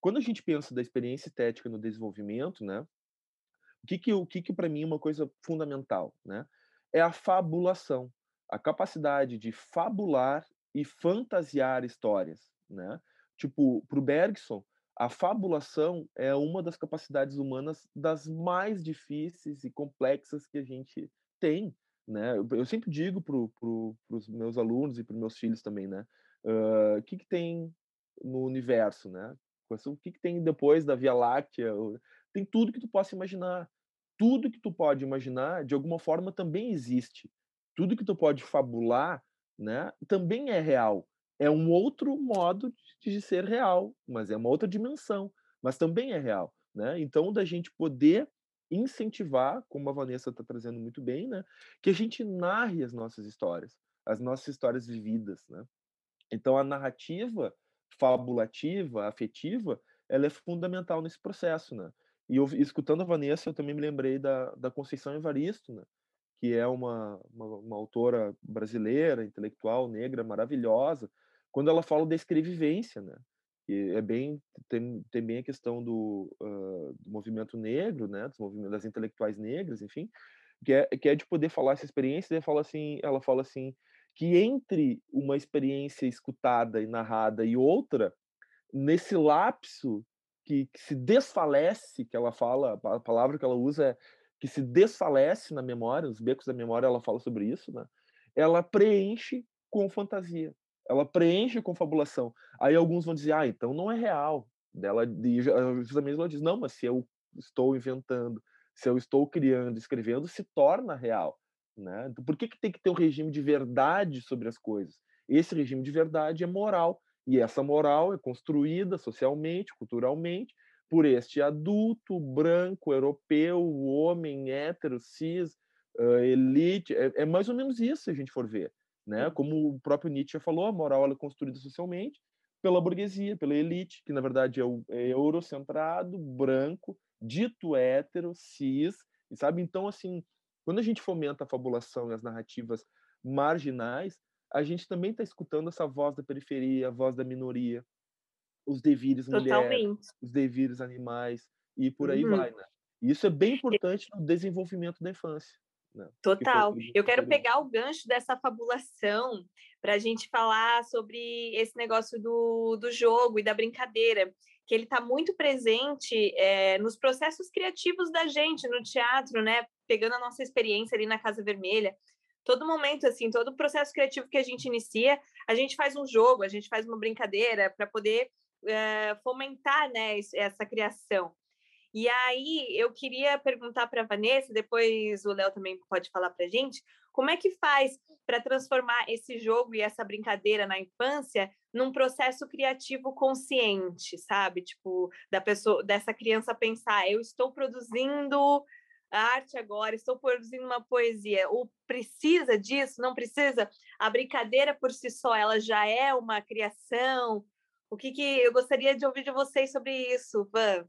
Quando a gente pensa da experiência estética no desenvolvimento, né, o que que, o que, que para mim é uma coisa fundamental, né? É a fabulação, a capacidade de fabular e fantasiar histórias, né? Tipo, para o Bergson, a fabulação é uma das capacidades humanas das mais difíceis e complexas que a gente tem, né? Eu, eu sempre digo para pro, os meus alunos e para meus filhos também, né? O uh, que, que tem no universo, né? O que, que tem depois da Via Láctea? Tem tudo que tu possa imaginar. Tudo que tu pode imaginar, de alguma forma, também existe. Tudo que tu pode fabular, né? Também é real é um outro modo de ser real, mas é uma outra dimensão, mas também é real, né? Então, da gente poder incentivar, como a Vanessa está trazendo muito bem, né? Que a gente narre as nossas histórias, as nossas histórias vividas, né? Então, a narrativa fabulativa, afetiva, ela é fundamental nesse processo, né? E eu, escutando a Vanessa, eu também me lembrei da, da Conceição Evaristo, né? que é uma, uma, uma autora brasileira, intelectual, negra, maravilhosa, quando ela fala da escrevivência, né? Que é bem tem, tem bem a questão do, uh, do movimento negro, né? Dos movimentos das intelectuais negras, enfim, que é, que é de poder falar essa experiência. Ela fala assim, ela fala assim que entre uma experiência escutada e narrada e outra, nesse lapso que, que se desfalece, que ela fala, a palavra que ela usa é que se desfalece na memória, os becos da memória, ela fala sobre isso, né? Ela preenche com fantasia ela preenche com fabulação. Aí alguns vão dizer, ah, então não é real. Dela, justamente ela diz, não, mas se eu estou inventando, se eu estou criando, escrevendo, se torna real. Né? Então, por que, que tem que ter um regime de verdade sobre as coisas? Esse regime de verdade é moral, e essa moral é construída socialmente, culturalmente, por este adulto, branco, europeu, homem, hétero, cis, uh, elite. É, é mais ou menos isso, se a gente for ver né? Como o próprio Nietzsche falou, a moral é construída socialmente pela burguesia, pela elite, que na verdade é, o, é eurocentrado, branco, dito hétero, cis, E sabe? Então, assim, quando a gente fomenta a fabulação e as narrativas marginais, a gente também está escutando essa voz da periferia, a voz da minoria, os devires mulheres, os devires animais e por aí uhum. vai, né? E isso é bem importante no desenvolvimento da infância. Né? Total. Eu quero pegar o gancho dessa fabulação para a gente falar sobre esse negócio do, do jogo e da brincadeira, que ele está muito presente é, nos processos criativos da gente no teatro, né? Pegando a nossa experiência ali na Casa Vermelha. Todo momento, assim, todo processo criativo que a gente inicia, a gente faz um jogo, a gente faz uma brincadeira para poder é, fomentar né, essa criação. E aí eu queria perguntar para a Vanessa, depois o Léo também pode falar para a gente, como é que faz para transformar esse jogo e essa brincadeira na infância num processo criativo consciente, sabe? Tipo, da pessoa, dessa criança pensar, eu estou produzindo arte agora, estou produzindo uma poesia. Ou precisa disso? Não precisa? A brincadeira por si só, ela já é uma criação? O que, que eu gostaria de ouvir de vocês sobre isso, Van?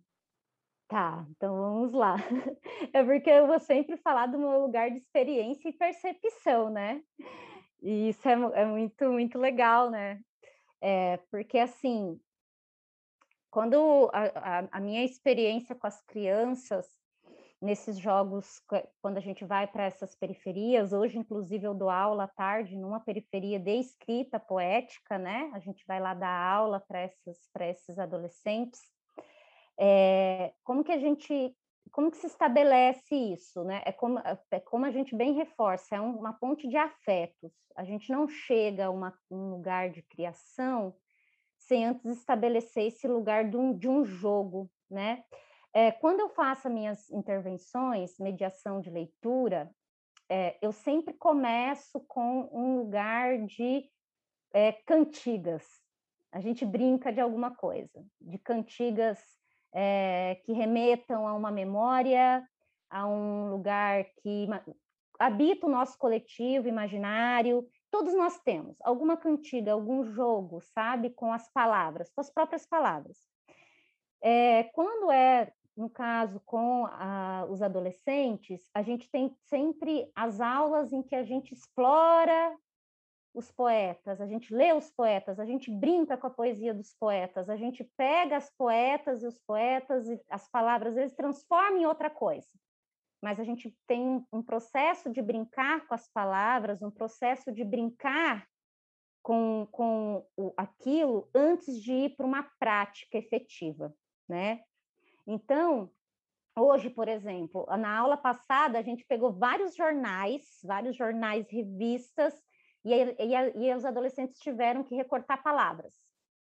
Tá, então vamos lá. É porque eu vou sempre falar do meu lugar de experiência e percepção, né? E isso é, é muito, muito legal, né? É, porque, assim, quando a, a, a, minha experiência com as crianças, nesses jogos, quando a gente vai para essas periferias, hoje, inclusive, eu dou aula à tarde numa periferia de escrita poética, né? A gente vai lá dar aula para esses adolescentes é, como que a gente, como que se estabelece isso, né? É como, é como a gente bem reforça, é uma ponte de afetos. A gente não chega a uma, um lugar de criação sem antes estabelecer esse lugar de um, de um jogo, né? É, quando eu faço minhas intervenções, mediação de leitura, é, eu sempre começo com um lugar de é, cantigas. A gente brinca de alguma coisa, de cantigas é, que remetam a uma memória, a um lugar que habita o nosso coletivo imaginário. Todos nós temos alguma cantiga, algum jogo, sabe, com as palavras, com as próprias palavras. É, quando é, no caso, com a, os adolescentes, a gente tem sempre as aulas em que a gente explora os poetas, a gente lê os poetas, a gente brinca com a poesia dos poetas, a gente pega as poetas e os poetas e as palavras, eles transformam em outra coisa. Mas a gente tem um processo de brincar com as palavras, um processo de brincar com, com o, aquilo antes de ir para uma prática efetiva, né? Então, hoje, por exemplo, na aula passada, a gente pegou vários jornais, vários jornais, revistas, e, e, e os adolescentes tiveram que recortar palavras.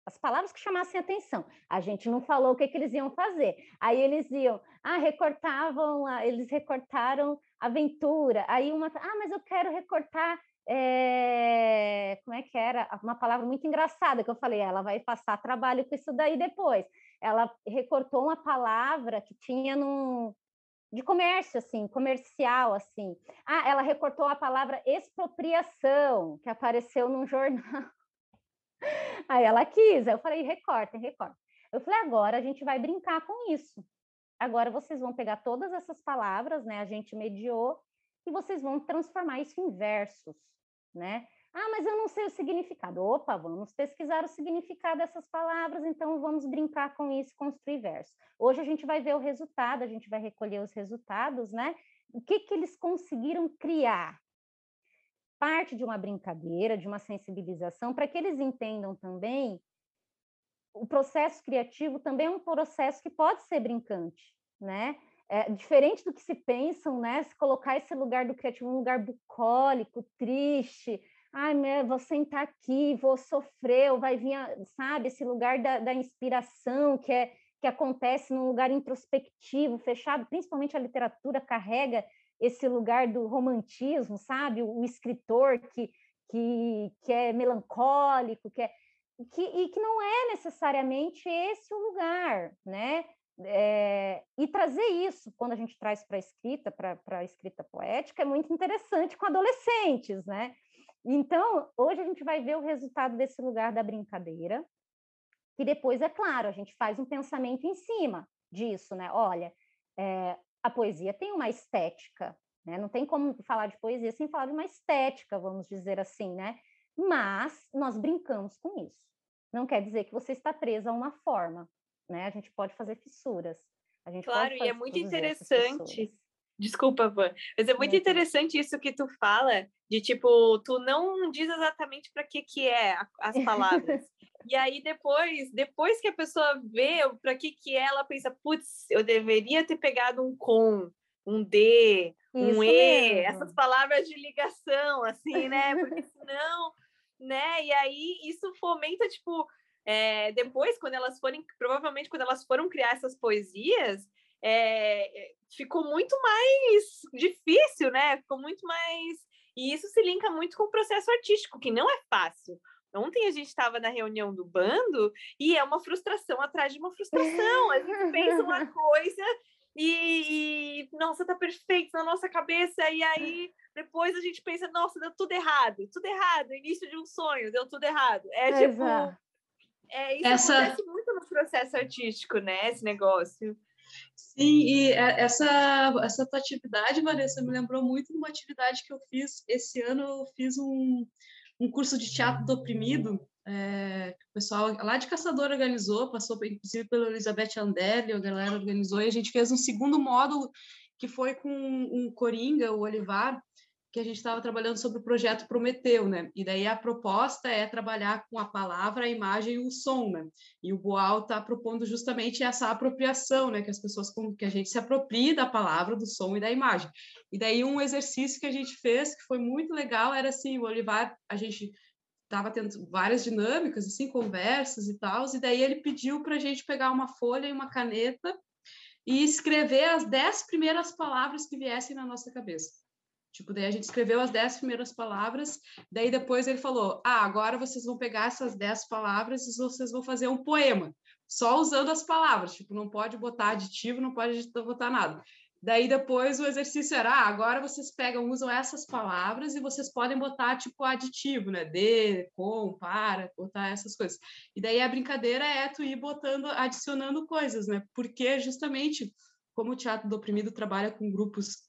As palavras que chamassem atenção. A gente não falou o que, que eles iam fazer. Aí eles iam, ah, recortavam, eles recortaram aventura. Aí uma, ah, mas eu quero recortar é, como é que era? Uma palavra muito engraçada que eu falei, ela vai passar trabalho com isso daí depois. Ela recortou uma palavra que tinha num, de comércio, assim, comercial, assim. Ah, ela recortou a palavra expropriação, que apareceu num jornal. Aí ela quis, eu falei, recortem, recortem. Eu falei, agora a gente vai brincar com isso. Agora vocês vão pegar todas essas palavras, né? A gente mediou, e vocês vão transformar isso em versos, né? Ah, mas eu não sei o significado. Opa, vamos pesquisar o significado dessas palavras, então vamos brincar com isso, construir verso. Hoje a gente vai ver o resultado, a gente vai recolher os resultados, né? O que, que eles conseguiram criar? Parte de uma brincadeira, de uma sensibilização, para que eles entendam também o processo criativo também é um processo que pode ser brincante, né? É, diferente do que se pensam, né? Se colocar esse lugar do criativo um lugar bucólico, triste, ai, meu, vou sentar aqui, vou sofrer, ou vai vir, sabe, esse lugar da, da inspiração que é que acontece num lugar introspectivo, fechado, principalmente a literatura carrega esse lugar do romantismo, sabe? O, o escritor que, que, que é melancólico, que é, que, e que não é necessariamente esse o lugar, né? É, e trazer isso, quando a gente traz para a escrita, para a escrita poética, é muito interessante com adolescentes, né? Então, hoje a gente vai ver o resultado desse lugar da brincadeira, que depois, é claro, a gente faz um pensamento em cima disso, né? Olha, é, a poesia tem uma estética, né? Não tem como falar de poesia sem falar de uma estética, vamos dizer assim, né? Mas nós brincamos com isso. Não quer dizer que você está presa a uma forma, né? A gente pode fazer fissuras. A gente claro, e é muito interessante. Desculpa, Van, mas é muito interessante isso que tu fala, de tipo, tu não diz exatamente para que que é as palavras. e aí depois, depois que a pessoa vê para que que é, ela pensa, putz, eu deveria ter pegado um com, um D, um E, mesmo. essas palavras de ligação, assim, né? Porque senão, né? E aí isso fomenta, tipo, é, depois, quando elas forem, provavelmente quando elas foram criar essas poesias, é, ficou muito mais difícil, né? Ficou muito mais. E isso se linka muito com o processo artístico, que não é fácil. Ontem a gente estava na reunião do bando e é uma frustração atrás de uma frustração. A gente pensa uma coisa e, e, nossa, tá perfeito na nossa cabeça, e aí depois a gente pensa, nossa, deu tudo errado, tudo errado, início de um sonho, deu tudo errado. É tipo. É, isso Essa... acontece muito no processo artístico, né? Esse negócio. Sim, e é, essa, essa tua atividade, Vanessa, me lembrou muito de uma atividade que eu fiz esse ano. Eu fiz um, um curso de teatro do oprimido, é, que o pessoal lá de Caçador organizou, passou inclusive pela Elizabeth Anderle, a galera organizou, e a gente fez um segundo módulo que foi com um Coringa, o Olivar, que a gente estava trabalhando sobre o projeto Prometeu, né? E daí a proposta é trabalhar com a palavra, a imagem e o som, né? E o Boal está propondo justamente essa apropriação, né? Que as pessoas, que a gente se aproprie da palavra, do som e da imagem. E daí um exercício que a gente fez, que foi muito legal, era assim, o Olivar, a gente estava tendo várias dinâmicas, assim, conversas e tal, e daí ele pediu para a gente pegar uma folha e uma caneta e escrever as dez primeiras palavras que viessem na nossa cabeça. Tipo, daí a gente escreveu as dez primeiras palavras, daí depois ele falou: Ah, agora vocês vão pegar essas dez palavras e vocês vão fazer um poema, só usando as palavras. Tipo, não pode botar aditivo, não pode botar nada. Daí depois o exercício era: ah, agora vocês pegam, usam essas palavras e vocês podem botar tipo aditivo, né? De, com, para, botar essas coisas. E daí a brincadeira é tu ir botando, adicionando coisas, né? Porque justamente como o teatro do oprimido trabalha com grupos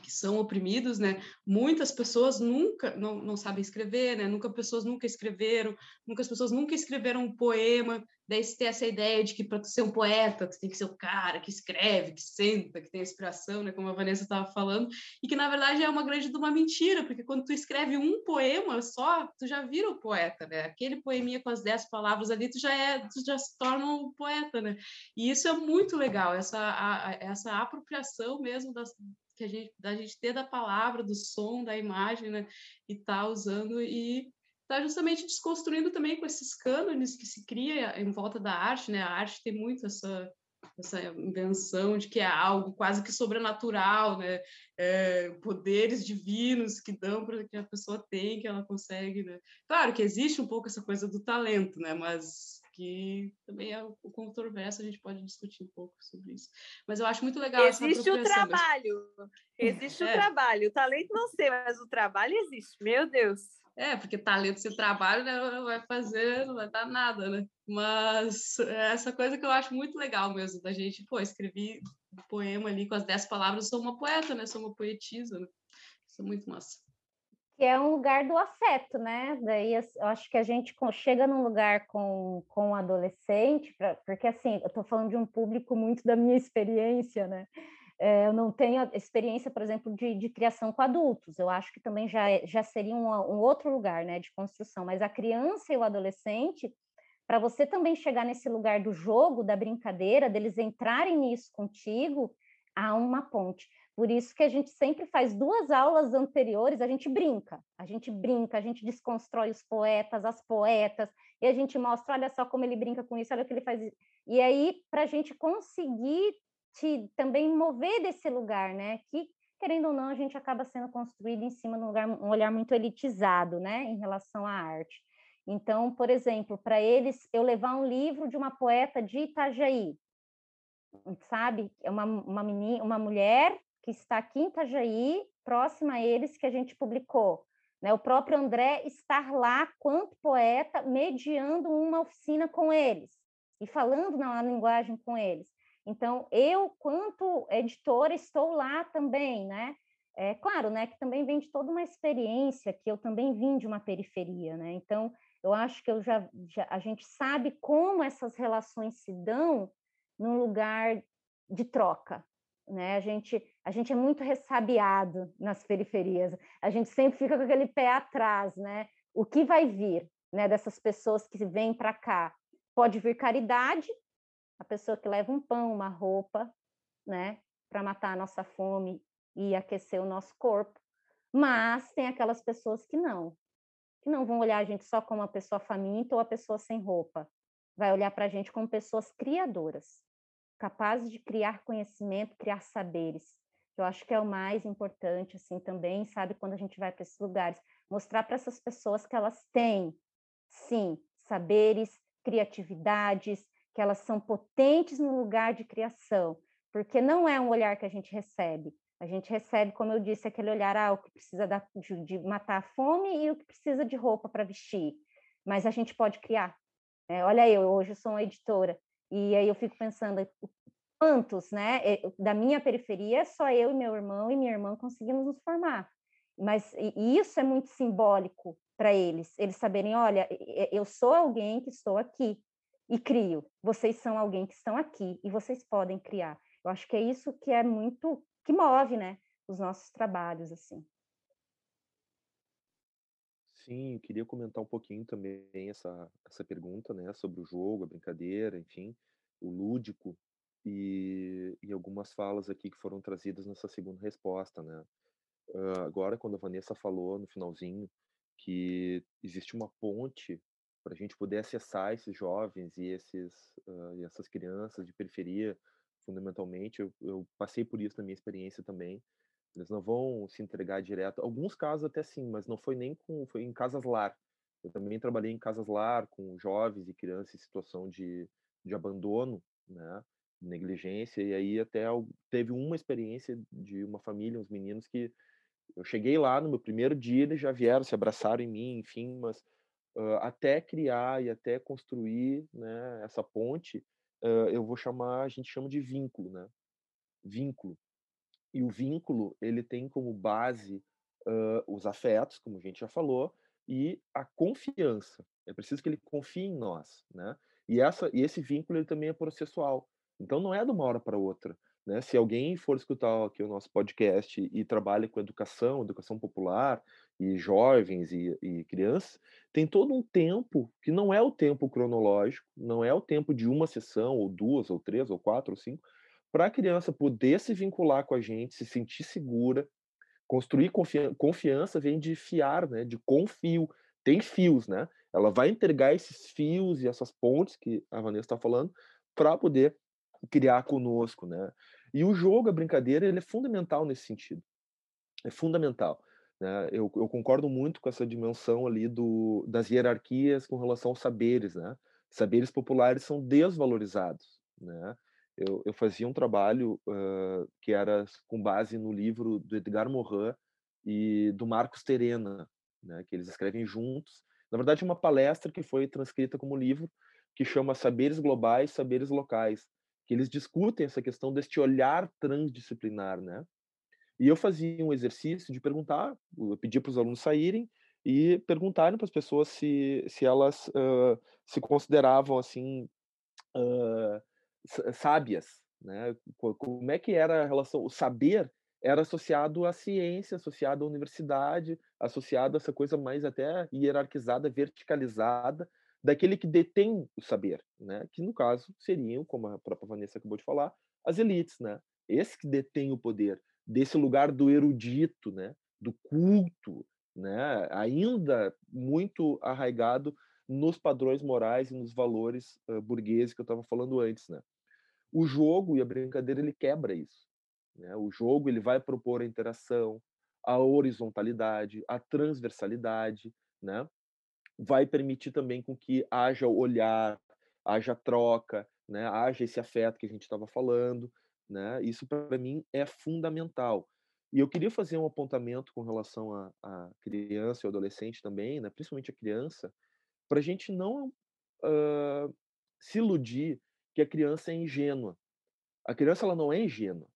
que são oprimidos, né? Muitas pessoas nunca não, não sabem escrever, né? Nunca pessoas nunca escreveram, nunca as pessoas nunca escreveram um poema. Daí você tem essa ideia de que para ser um poeta, você tem que ser o cara que escreve, que senta, que tem inspiração, né? Como a Vanessa estava falando, e que na verdade é uma grande de uma mentira, porque quando tu escreve um poema só, tu já vira o poeta, né? Aquele poeminha com as dez palavras ali, tu já é, tu já se torna um poeta, né? E isso é muito legal, essa a, essa apropriação mesmo das, que a gente, da gente ter da palavra, do som, da imagem, né? E tá usando e tá justamente desconstruindo também com esses cânones que se cria em volta da arte, né? A arte tem muito essa essa invenção de que é algo quase que sobrenatural, né? É, poderes divinos que dão para que a pessoa tem, que ela consegue, né? Claro que existe um pouco essa coisa do talento, né? Mas que também é o controverso, a gente pode discutir um pouco sobre isso. Mas eu acho muito legal Existe o trabalho, mas... existe é. o trabalho. O talento não sei, mas o trabalho existe, meu Deus. É, porque talento sem trabalho né, não vai fazer, não vai dar nada, né? Mas é essa coisa que eu acho muito legal mesmo, da gente, pô, escrevi um poema ali com as dez palavras, sou uma poeta, né? Sou uma poetisa, né? Isso é muito massa que é um lugar do afeto, né? Daí eu acho que a gente chega num lugar com, com um adolescente, pra, porque assim, eu estou falando de um público muito da minha experiência, né? É, eu não tenho experiência, por exemplo, de, de, criação com adultos, eu acho que também já, é, já seria um, um outro lugar né, de construção, mas a criança e o adolescente, para você também chegar nesse lugar do jogo, da brincadeira, deles entrarem nisso contigo, há uma ponte. Por isso que a gente sempre faz duas aulas anteriores, a gente brinca, a gente brinca, a gente desconstrói os poetas, as poetas, e a gente mostra, olha só como ele brinca com isso, olha o que ele faz. E aí, para a gente conseguir te também mover desse lugar, né? Que, querendo ou não, a gente acaba sendo construído em cima de um, lugar, um olhar muito elitizado, né? Em relação à arte. Então, por exemplo, para eles, eu levar um livro de uma poeta de Itajaí, sabe? É uma, uma, menina, uma mulher que está aqui em Itajaí, próxima a eles, que a gente publicou. Né? O próprio André estar lá, quanto poeta, mediando uma oficina com eles e falando na linguagem com eles. Então, eu, quanto editora, estou lá também, né? É claro, né, que também vem de toda uma experiência, que eu também vim de uma periferia, né? Então, eu acho que eu já, já a gente sabe como essas relações se dão num lugar de troca, né? A gente a gente é muito ressabiado nas periferias. A gente sempre fica com aquele pé atrás, né? O que vai vir, né, dessas pessoas que vêm para cá? Pode vir caridade, a pessoa que leva um pão, uma roupa, né, para matar a nossa fome e aquecer o nosso corpo. Mas tem aquelas pessoas que não, que não vão olhar a gente só como uma pessoa faminta ou a pessoa sem roupa. Vai olhar para a gente como pessoas criadoras, capazes de criar conhecimento, criar saberes. Eu acho que é o mais importante, assim, também, sabe, quando a gente vai para esses lugares, mostrar para essas pessoas que elas têm, sim, saberes, criatividades, que elas são potentes no lugar de criação, porque não é um olhar que a gente recebe. A gente recebe, como eu disse, aquele olhar ah, o que precisa de, de matar a fome e o que precisa de roupa para vestir. Mas a gente pode criar. É, olha, eu hoje sou uma editora e aí eu fico pensando quantos, né? Da minha periferia, só eu e meu irmão e minha irmã conseguimos nos formar. Mas e isso é muito simbólico para eles, eles saberem, olha, eu sou alguém que estou aqui, e crio. Vocês são alguém que estão aqui e vocês podem criar. Eu acho que é isso que é muito que move, né, os nossos trabalhos assim. Sim, queria comentar um pouquinho também essa essa pergunta, né, sobre o jogo, a brincadeira, enfim, o lúdico e, e algumas falas aqui que foram trazidas nessa segunda resposta, né? Uh, agora, quando a Vanessa falou no finalzinho que existe uma ponte para a gente poder acessar esses jovens e esses uh, e essas crianças de periferia, fundamentalmente, eu, eu, passei por isso na minha experiência também. Eles não vão se entregar direto. Alguns casos até sim, mas não foi nem com, foi em casas lar. Eu também trabalhei em casas lar com jovens e crianças em situação de, de abandono, né, negligência. E aí até teve uma experiência de uma família, uns meninos que eu cheguei lá no meu primeiro dia, eles já vieram, se abraçaram em mim, enfim, mas uh, até criar e até construir né, essa ponte, uh, eu vou chamar, a gente chama de vínculo, né? Vínculo. E o vínculo, ele tem como base uh, os afetos, como a gente já falou, e a confiança. É preciso que ele confie em nós, né? E, essa, e esse vínculo ele também é processual. Então não é de uma hora para outra. Né? Se alguém for escutar aqui o nosso podcast e trabalha com educação, educação popular, e jovens e, e, crianças, tem todo um tempo que não é o tempo cronológico, não é o tempo de uma sessão, ou duas, ou três, ou quatro, ou cinco, para a criança poder se vincular com a gente, se sentir segura, construir confiança, confiança vem de fiar, né, de confio, tem fios, né? Ela vai entregar esses fios e essas pontes que a Vanessa está falando para poder criar conosco, né? E o jogo, a brincadeira, ele é fundamental nesse sentido. É fundamental. Né? Eu, eu, concordo muito com essa dimensão ali do, das hierarquias com relação aos saberes, né? Saberes populares são desvalorizados, né? Eu, eu fazia um trabalho uh, que era com base no livro do Edgar Morin e do Marcos Terena, né? Que eles escrevem juntos. Na verdade, uma palestra que foi transcrita como livro que chama Saberes Globais, Saberes Locais, eles discutem essa questão deste olhar transdisciplinar, né? E eu fazia um exercício de perguntar, eu pedia para os alunos saírem e perguntarem para as pessoas se, se elas uh, se consideravam assim uh, sábias, né? Como é que era a relação, o saber era associado à ciência, associado à universidade, associado a essa coisa mais até hierarquizada, verticalizada daquele que detém o saber, né? Que no caso seriam, como a própria Vanessa acabou de falar, as elites, né? Esse que detém o poder desse lugar do erudito, né, do culto, né, ainda muito arraigado nos padrões morais e nos valores uh, burgueses que eu estava falando antes, né? O jogo e a brincadeira ele quebra isso, né? O jogo ele vai propor a interação, a horizontalidade, a transversalidade, né? Vai permitir também com que haja olhar, haja troca, né? Haja esse afeto que a gente estava falando, né? Isso para mim é fundamental. E eu queria fazer um apontamento com relação à, à criança e adolescente também, né? principalmente a criança, para a gente não uh, se iludir que a criança é ingênua. A criança ela não é ingênua.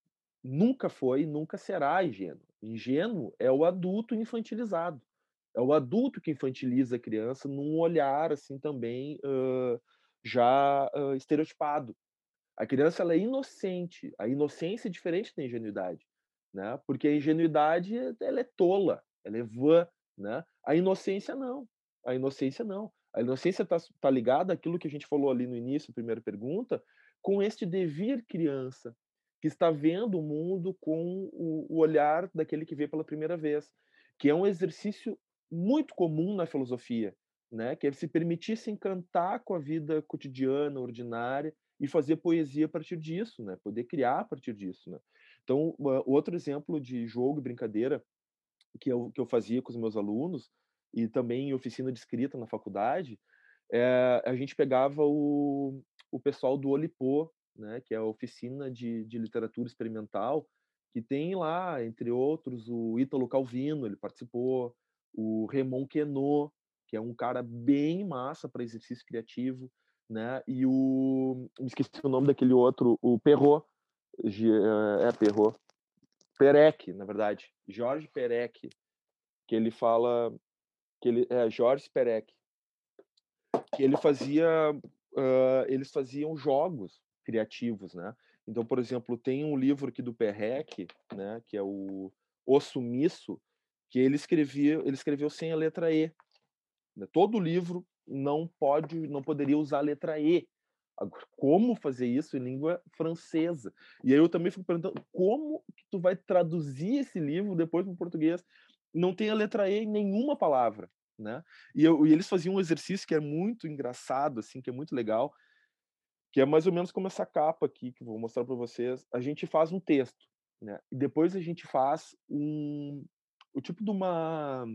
Nunca foi, nunca será ingênua. Ingênuo é o adulto infantilizado. É o adulto que infantiliza a criança num olhar assim também uh, já uh, estereotipado. A criança ela é inocente. A inocência é diferente da ingenuidade, né? Porque a ingenuidade ela é tola, ela é vã, né? A inocência não. A inocência não. A inocência está tá ligada àquilo que a gente falou ali no início, primeira pergunta, com este devir criança, que está vendo o mundo com o, o olhar daquele que vê pela primeira vez, que é um exercício muito comum na filosofia, né? Que é se permitir se encantar com a vida cotidiana, ordinária e fazer poesia a partir disso, né? Poder criar a partir disso, né? Então, outro exemplo de jogo e brincadeira que eu, que eu fazia com os meus alunos e também em oficina de escrita na faculdade, é, a gente pegava o, o pessoal do Olipô, né? Que é a oficina de, de literatura experimental, que tem lá, entre outros, o Ítalo Calvino, ele participou, o Raymond Queneau, que é um cara bem massa para exercício criativo, né? E o esqueci o nome daquele outro, o Perrot, é Perrot, Perec, na verdade, Jorge Perec, que ele fala que ele é Jorge Perec, que ele fazia uh, eles faziam jogos criativos, né? Então, por exemplo, tem um livro aqui do Perec, né, que é o O Sumiço, que ele escrevia, ele escreveu sem a letra E. Né? Todo livro não pode, não poderia usar a letra E. Como fazer isso em língua francesa? E aí eu também fico perguntando como que tu vai traduzir esse livro depois para o português? Não tem a letra E em nenhuma palavra, né? E, eu, e eles faziam um exercício que é muito engraçado, assim, que é muito legal, que é mais ou menos como essa capa aqui que eu vou mostrar para vocês. A gente faz um texto, né? E depois a gente faz um, o tipo de uma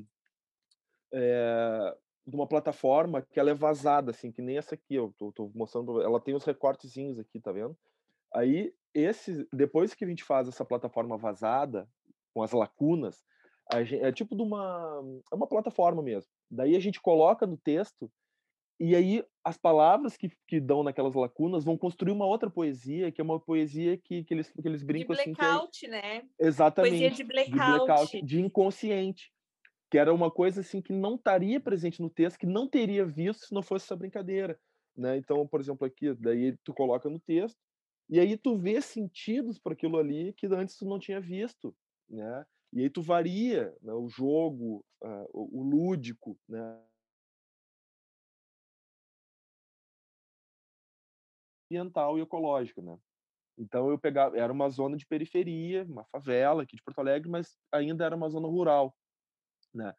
é, de uma plataforma que ela é vazada, assim, que nem essa aqui, eu tô, tô mostrando, ela tem os recortezinhos aqui, tá vendo? Aí, esse, depois que a gente faz essa plataforma vazada, com as lacunas, gente, é tipo de uma, é uma plataforma mesmo. Daí a gente coloca no texto e aí as palavras que, que dão naquelas lacunas vão construir uma outra poesia, que é uma poesia que, que, eles, que eles brincam de assim. blackout, é, né? Exatamente. Poesia de blackout. de blackout. De inconsciente. Que era uma coisa assim que não estaria presente no texto, que não teria visto se não fosse essa brincadeira. Né? Então, por exemplo, aqui, daí tu coloca no texto, e aí tu vê sentidos para aquilo ali que antes tu não tinha visto. Né? E aí tu varia né, o jogo, uh, o, o lúdico, né? Ambiental e ecológica, né? Então eu pegava, era uma zona de periferia, uma favela aqui de Porto Alegre, mas ainda era uma zona rural, né?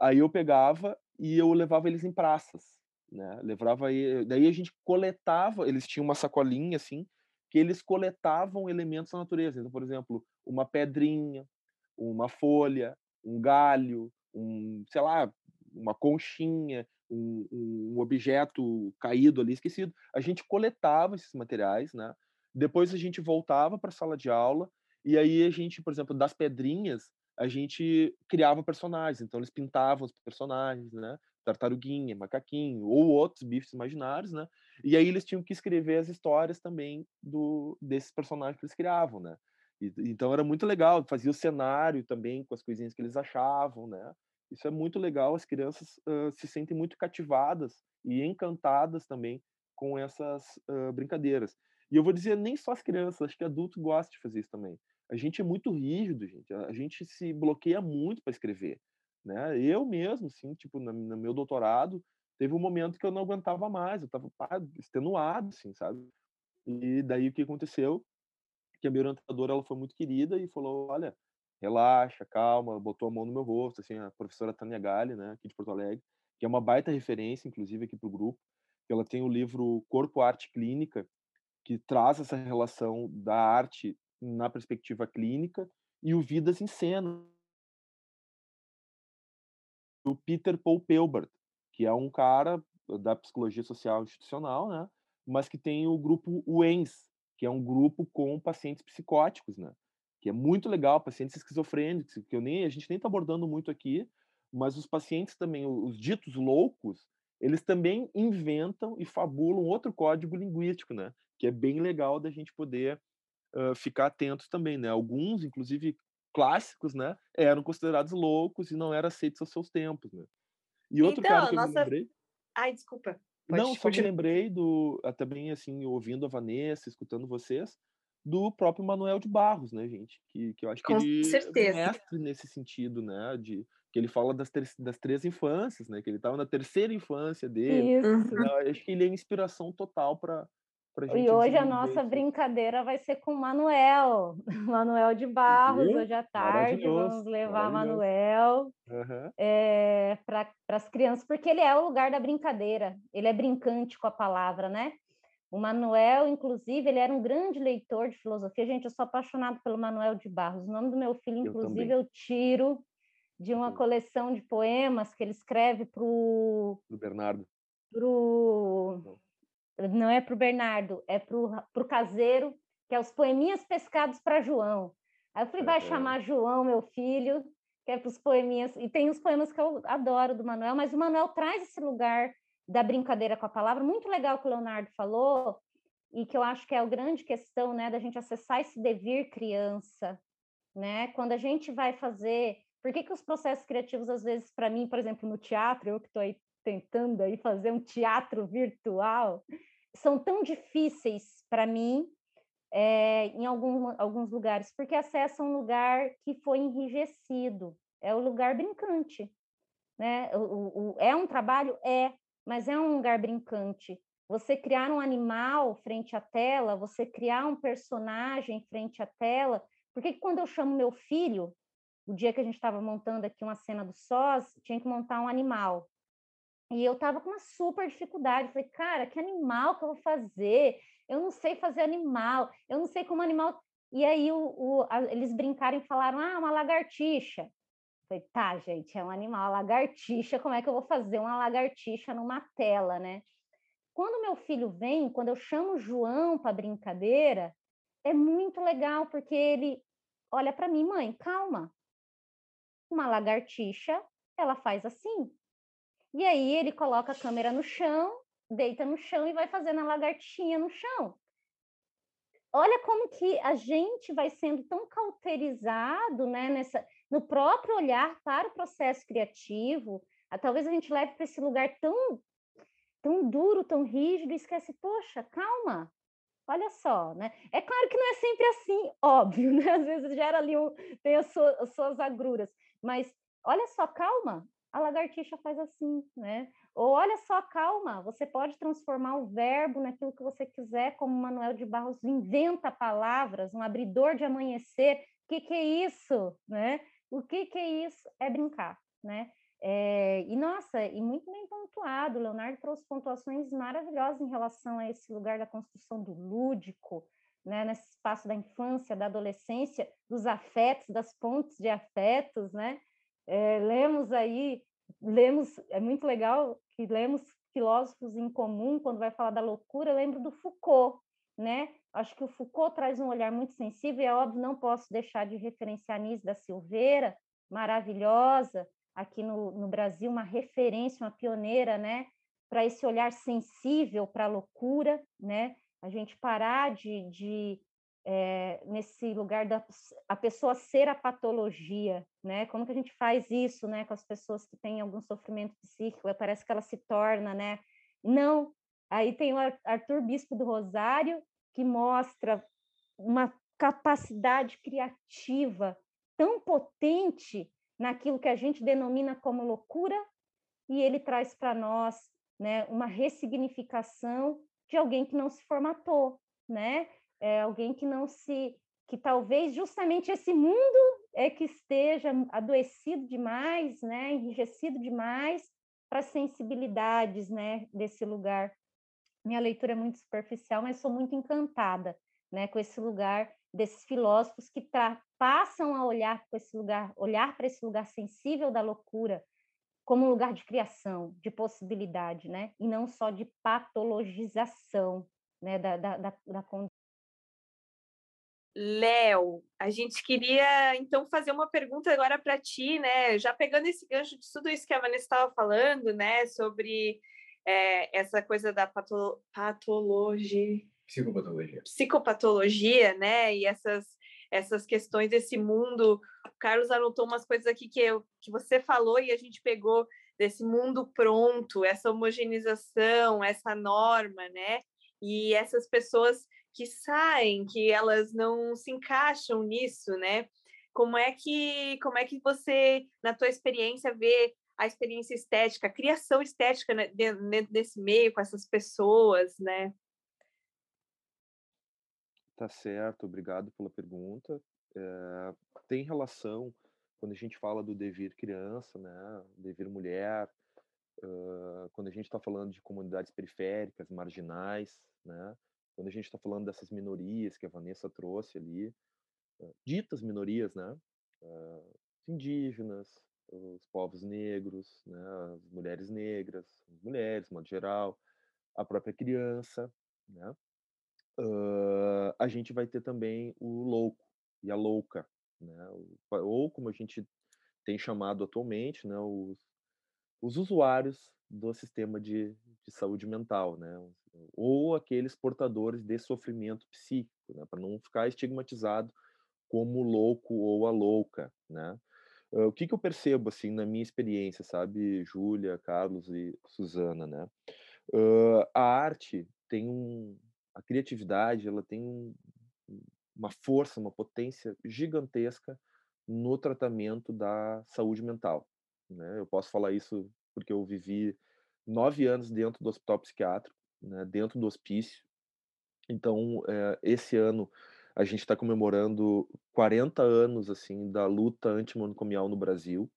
Aí eu pegava e eu levava eles em praças, né? Levava aí, daí a gente coletava, eles tinham uma sacolinha assim, que eles coletavam elementos da natureza. Então, por exemplo, uma pedrinha, uma folha, um galho, um, sei lá, uma conchinha, um, um objeto caído ali, esquecido. A gente coletava esses materiais, né? Depois a gente voltava para a sala de aula e aí a gente, por exemplo, das pedrinhas, a gente criava personagens. Então eles pintavam os personagens, né? Tartaruguinha, macaquinho ou outros bifes imaginários, né? E aí eles tinham que escrever as histórias também do desses personagens que eles criavam, né? E, então era muito legal, fazia o cenário também com as coisinhas que eles achavam, né? Isso é muito legal, as crianças uh, se sentem muito cativadas e encantadas também com essas uh, brincadeiras. E eu vou dizer, nem só as crianças, acho que adulto gosta de fazer isso também. A gente é muito rígido, gente. A gente se bloqueia muito para escrever, né? Eu mesmo, assim, tipo, no, no, meu doutorado, teve um momento que eu não aguentava mais, eu estava extenuado, assim, sabe? E daí o que aconteceu? Que a minha orientadora, ela foi muito querida e falou, olha, relaxa, calma, botou a mão no meu rosto, assim, a professora Tânia Galli, né, aqui de Porto Alegre, que é uma baita referência, inclusive, aqui para o grupo, ela tem o livro Corpo, Arte Clínica, que traz essa relação da arte na perspectiva clínica e o Vidas em Cena, o Peter Paul Pelbart, que é um cara da psicologia social institucional, né, mas que tem o grupo UENS, que é um grupo com pacientes psicóticos, né, que é muito legal, pacientes esquizofrênicos, que eu nem, a gente nem está abordando muito aqui, mas os pacientes também, os ditos loucos, eles também inventam e fabulam outro código linguístico, né? Que é bem legal da gente poder uh, ficar atentos também, né? Alguns, inclusive clássicos, né, eram considerados loucos e não eram aceitos aos seus tempos, né? E outro então, cara que nossa... eu me lembrei... Ai, desculpa. Pode não, só me lembrei do, também assim, ouvindo a Vanessa, escutando vocês, do próprio Manuel de Barros, né, gente? Que, que eu acho que Com ele certeza. é mestre nesse sentido, né? De, que ele fala das, ter, das três infâncias, né? Que ele estava na terceira infância dele. Isso. Eu acho que ele é inspiração total para pra gente E hoje a nossa isso. brincadeira vai ser com o Manuel, Manuel de Barros, Viu? hoje à tarde. Vamos levar. Manuel Aham. para as crianças, porque ele é o lugar da brincadeira, ele é brincante com a palavra, né? O Manuel, inclusive, ele era um grande leitor de filosofia. Gente, eu sou apaixonado pelo Manuel de Barros. O nome do meu filho, Eu inclusive, também. eu tiro de uma Uhum. coleção de poemas que ele escreve para o Do Bernardo. pro não é pro Bernardo, é pro, pro caseiro, que é os poeminhas pescados para João. Aí eu falei, vai Aham. chamar João, meu filho, que é para os poeminhas. E tem os poemas que eu adoro do Manuel, mas o Manuel traz esse lugar da brincadeira com a palavra, muito legal que o Leonardo falou, e que eu acho que é a grande questão, né, da gente acessar esse devir criança, né? Quando a gente vai fazer, por que que os processos criativos às vezes para mim, por exemplo, no teatro, eu que estou aí tentando aí fazer um teatro virtual, são tão difíceis para mim é, em algum, alguns lugares, porque acessa um lugar que foi enrijecido, é o lugar brincante, né? O, o, o- é um trabalho? É, mas é um lugar brincante. Você criar um animal frente à tela, você criar um personagem frente à tela, por que que quando eu chamo meu filho, o dia que a gente estava montando aqui uma cena do sós, tinha que montar um animal. E eu tava com uma super dificuldade. Falei, cara, que animal que eu vou fazer? Eu não sei fazer animal, eu não sei como animal. E aí o, o- a- eles brincaram e falaram, ah, uma lagartixa. Falei, tá, gente, é um animal, lagartixa, como é que eu vou fazer uma lagartixa numa tela, né? Quando meu filho vem, quando eu chamo o João para brincadeira, é muito legal, porque ele olha para mim, mãe, calma. Uma lagartixa, ela faz assim. E aí ele coloca a câmera no chão, deita no chão e vai fazendo a lagartixinha no chão. Olha como que a gente vai sendo tão cauterizado, né, nessa, no próprio olhar para o processo criativo. Talvez a gente leve para esse lugar tão, tão duro, tão rígido, e esquece, poxa, calma, olha só, né? É claro que não é sempre assim, óbvio, né? Às vezes gera ali, um, tem as suas, as suas agruras, mas olha só, calma, a lagartixa faz assim, né? Ou olha só, calma, você pode transformar o verbo naquilo que você quiser, como Manuel de Barros inventa palavras, um abridor de amanhecer. O que, que é isso, né? O que, que é isso? É brincar, né? É, e nossa, e muito bem pontuado. O Leonardo trouxe pontuações maravilhosas em relação a esse lugar da construção do lúdico, né? Nesse espaço da infância, da adolescência, dos afetos, das pontes de afetos, né? É, lemos aí, lemos, é muito legal que lemos filósofos em comum quando vai falar da loucura, eu lembro do Foucault, né? Acho que o Foucault traz um olhar muito sensível, e é óbvio, não posso deixar de referenciar a da Silveira, maravilhosa, aqui no, no Brasil, uma referência, uma pioneira, né? Para esse olhar sensível para a loucura, né? A gente parar de, de é, nesse lugar da a pessoa ser a patologia, né? Como que a gente faz isso, né, com as pessoas que têm algum sofrimento psíquico? Parece que ela se torna, né? Não. Aí tem o Arthur Bispo do Rosário que mostra uma capacidade criativa tão potente naquilo que a gente denomina como loucura e ele traz para nós, né, uma ressignificação de alguém que não se formatou, né? é alguém que não se que talvez justamente esse mundo é que esteja adoecido demais, né, enrijecido demais para as sensibilidades, né, desse lugar. Minha leitura é muito superficial, mas sou muito encantada, né, com esse lugar desses filósofos que passam a olhar para esse lugar, olhar para esse lugar sensível da loucura como um lugar de criação, de possibilidade, né, e não só de patologização, né, da, da, da, da Léo, a gente queria então fazer uma pergunta agora para ti, né? Já pegando esse gancho de tudo isso que a Vanessa estava falando, né? Sobre é, essa coisa da pato patologia, Psicopatologia. Psicopatologia, né? E essas essas questões desse mundo. O Carlos anotou umas coisas aqui que, eu, que você falou e a gente pegou desse mundo pronto, essa homogeneização, essa norma, né? E essas pessoas que saem, que elas não se encaixam nisso, né? Como é que como é que você, na tua experiência, vê a experiência estética, a criação estética né, dentro desse meio com essas pessoas, né? Tá certo, obrigado pela pergunta. É, tem relação quando a gente fala do devir criança, né, devir mulher, uh, quando a gente está falando de comunidades periféricas, marginais, né, quando a gente está falando dessas minorias que a Vanessa trouxe ali, uh, ditas minorias, né, uh, indígenas, os povos negros, né, as mulheres negras, as mulheres, de modo geral, a própria criança, né, a gente vai ter também o louco e a louca, né? Ou como a gente tem chamado atualmente, né, os, os usuários do sistema de, de saúde mental, né? Ou aqueles portadores de sofrimento psíquico, né? Para não ficar estigmatizado como louco ou a louca, né? Uh, o que, que eu percebo assim na minha experiência, sabe, Júlia, Carlos e Suzana, né? Uh, a arte tem um, a criatividade, ela tem um, uma força, uma potência gigantesca no tratamento da saúde mental. Né? Eu posso falar isso porque eu vivi nove anos dentro do hospital psiquiátrico, né? dentro do hospício. Então, é, esse ano a gente está comemorando 40 anos assim da luta antimanicomial no Brasil,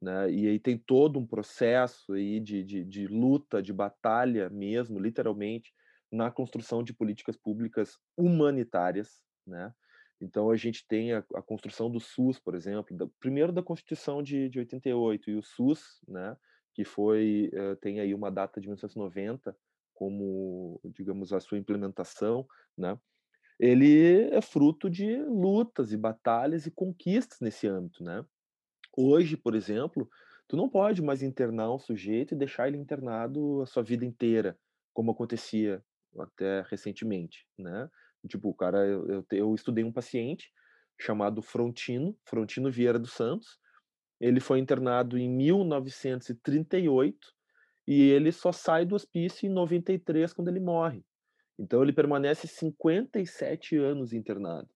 né? E aí tem todo um processo aí de, de, de luta, de batalha mesmo, literalmente, na construção de políticas públicas humanitárias, né? Então a gente tem a, a construção do SUS, por exemplo, da, primeiro da Constituição de, de 88 e o SUS, né? Que foi uh, tem aí uma data de 1990 como, digamos, a sua implementação, né? Ele é fruto de lutas e batalhas e conquistas nesse âmbito, né? Hoje, por exemplo, tu não pode mais internar um sujeito e deixar ele internado a sua vida inteira, como acontecia até recentemente, né? Tipo, o cara, eu, eu, estudei um paciente chamado Frontino, Frontino Vieira dos Santos. Ele foi internado em 1938 e ele só sai do hospício em 93 quando ele morre. Então ele permanece 57 anos internado.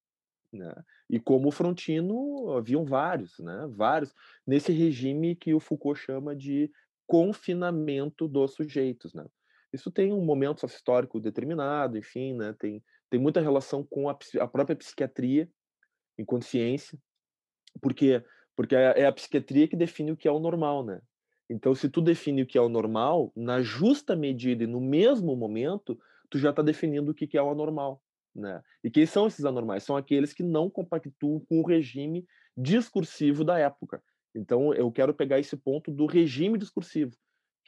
Né? E como Frontino, haviam vários, né? Vários nesse regime que o Foucault chama de confinamento dos sujeitos, né? Isso tem um momento histórico determinado, enfim, né? Tem, tem muita relação com a, a própria psiquiatria enquanto ciência, porque porque é, é a psiquiatria que define o que é o normal, né? Então, se tu define o que é o normal, na justa medida e no mesmo momento, tu já está definindo o que é o anormal, né? E quem são esses anormais? São aqueles que não compactuam com o regime discursivo da época. Então, eu quero pegar esse ponto do regime discursivo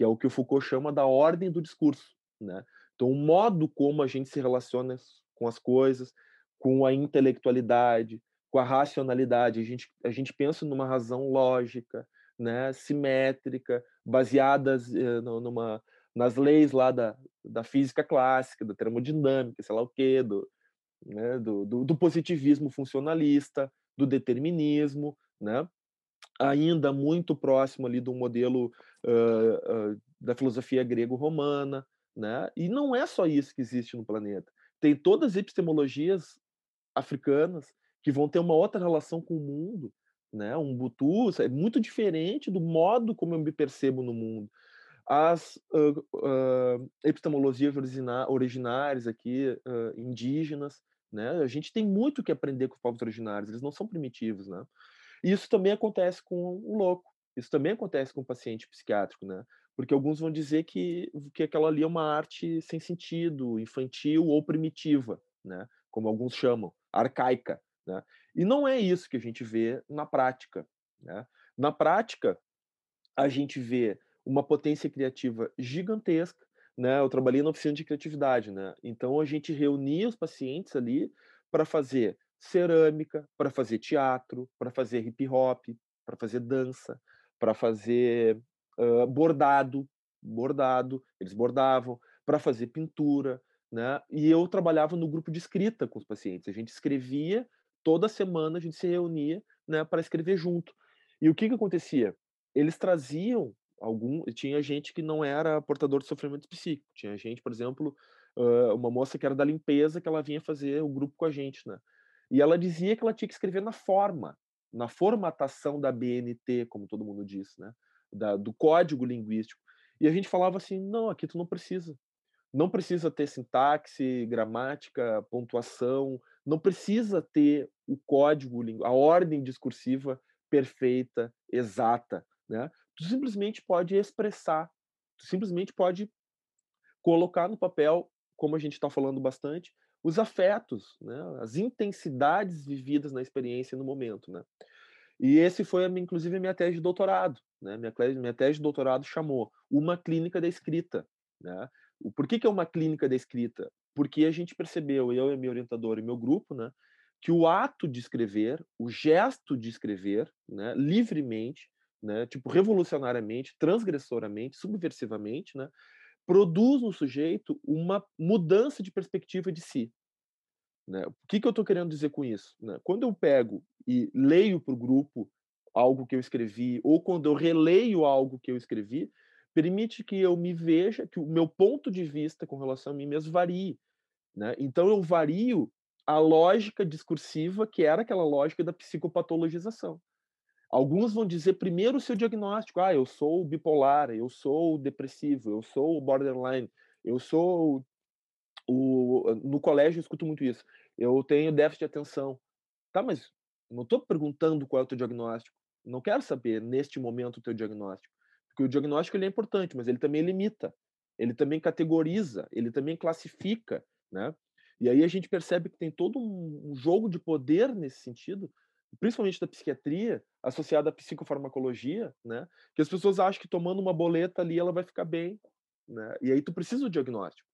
que é o que o Foucault chama da ordem do discurso, né? Então, o modo como a gente se relaciona com as coisas, com a intelectualidade, com a racionalidade, a gente, a gente pensa numa razão lógica, né, simétrica, baseadas eh, numa, nas leis lá da, da física clássica, da termodinâmica, sei lá o quê, do, né, do, do, do positivismo funcionalista, do determinismo, né? ainda muito próximo ali do modelo uh, uh, da filosofia grego-romana, né? E não é só isso que existe no planeta. Tem todas as epistemologias africanas que vão ter uma outra relação com o mundo, né? Um butu é muito diferente do modo como eu me percebo no mundo. As uh, epistemologias originárias aqui, indígenas, né? A gente tem muito que aprender com os povos originários. Eles não são primitivos, né? E isso também acontece com o louco. Isso também acontece com o paciente psiquiátrico, né? Porque alguns vão dizer que, que aquela ali é uma arte sem sentido, infantil ou primitiva, né? Como alguns chamam, arcaica, né? E não é isso que a gente vê na prática, né? Na prática, a gente vê uma potência criativa gigantesca, né? Eu trabalhei na oficina de criatividade, né? Então a gente reunia os pacientes ali para fazer cerâmica, para fazer teatro, para fazer hip hop, para fazer dança, para fazer uh, bordado, bordado, eles bordavam, para fazer pintura, né? E eu trabalhava no grupo de escrita com os pacientes. A gente escrevia toda semana, a gente se reunia, né, para escrever junto. E o que que acontecia? Eles traziam algum, tinha gente que não era portador de sofrimento psíquico. Tinha gente, por exemplo, uma moça que era da limpeza que ela vinha fazer o grupo com a gente, né? E ela dizia que ela tinha que escrever na forma, na formatação da BNT, como todo mundo diz, né? Da, do código linguístico. E a gente falava assim: não, aqui tu não precisa. Não precisa ter sintaxe, gramática, pontuação, não precisa ter o código, a ordem discursiva perfeita, exata, né? Tu simplesmente pode expressar, tu simplesmente pode colocar no papel, como a gente está falando bastante, os afetos, né? as intensidades vividas na experiência no momento, né? E esse foi, inclusive, a minha tese de doutorado, né? Minha, minha tese de doutorado chamou Uma Clínica da Escrita, né? Por que, que é uma clínica da escrita? Porque a gente percebeu, eu e minha orientadora e meu grupo, né? Que o ato de escrever, o gesto de escrever, né? Livremente, né? Tipo, revolucionariamente, transgressoramente, subversivamente, né? Produz no sujeito uma mudança de perspectiva de si. Né? O que, que eu estou querendo dizer com isso? Né? Quando eu pego e leio para o grupo algo que eu escrevi, ou quando eu releio algo que eu escrevi, permite que eu me veja, que o meu ponto de vista com relação a mim mesmo varie. Né? Então eu vario a lógica discursiva, que era aquela lógica da psicopatologização. Alguns vão dizer primeiro o seu diagnóstico, ah, eu sou bipolar, eu sou depressivo, eu sou borderline, eu sou o no colégio eu escuto muito isso. Eu tenho déficit de atenção. Tá, mas não estou perguntando qual é o teu diagnóstico. Não quero saber neste momento o teu diagnóstico. Porque o diagnóstico ele é importante, mas ele também limita, ele também categoriza, ele também classifica, né? E aí a gente percebe que tem todo um, jogo de poder nesse sentido, principalmente da psiquiatria, associada à psicofarmacologia, né? Que as pessoas acham que tomando uma boleta ali ela vai ficar bem, né? E aí tu precisa do diagnóstico.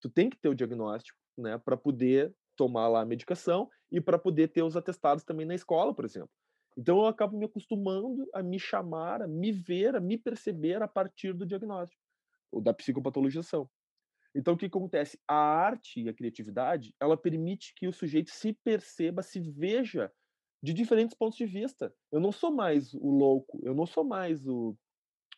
Tu tem que ter o diagnóstico, né, para poder tomar lá a medicação e para poder ter os atestados também na escola, por exemplo. Então eu acabo me acostumando a me chamar, a me ver, a me perceber a partir do diagnóstico, ou da psicopatologização. Então o que acontece? A arte e a criatividade, ela permite que o sujeito se perceba, se veja de diferentes pontos de vista. Eu não sou mais o louco, eu não sou mais o,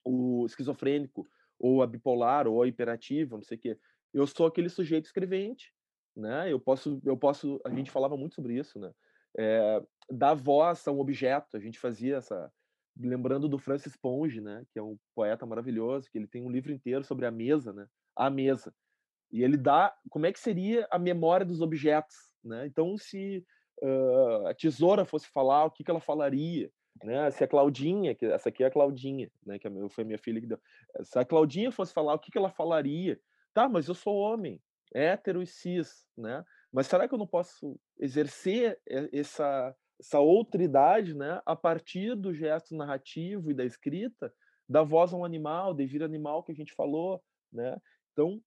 o esquizofrênico, ou a bipolar, ou a hiperativa, não sei o quê. Eu sou aquele sujeito escrevente, né? Eu posso, eu posso. A gente falava muito sobre isso, né? É, dar voz a um objeto. A gente fazia essa. Lembrando do Francis Ponge, né, que é um poeta maravilhoso, que ele tem um livro inteiro sobre a mesa, né, a mesa. E ele dá como é que seria a memória dos objetos, né? Então, se uh, a tesoura fosse falar, o que, que ela falaria? Né? Se a Claudinha, que essa aqui é a Claudinha, né, que foi minha filha que deu. Se a Claudinha fosse falar, o que, que ela falaria? Tá, mas eu sou homem, hétero e cis, né? Mas será que eu não posso exercer essa, essa outra idade, né, a partir do gesto narrativo e da escrita, da voz a um animal, de vir animal que a gente falou, né? Então,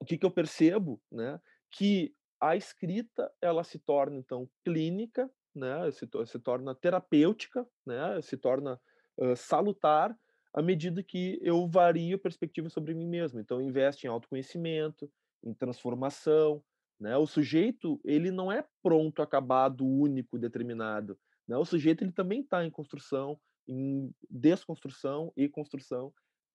o que, que eu percebo, né, que a escrita ela se torna então clínica, né, se, se torna terapêutica, né, se torna uh, salutar à medida que eu vario perspectiva sobre mim mesmo. Então, investe em autoconhecimento, em transformação, né? O sujeito ele não é pronto, acabado, único, determinado. Né? O sujeito ele também está em construção, em desconstrução e construção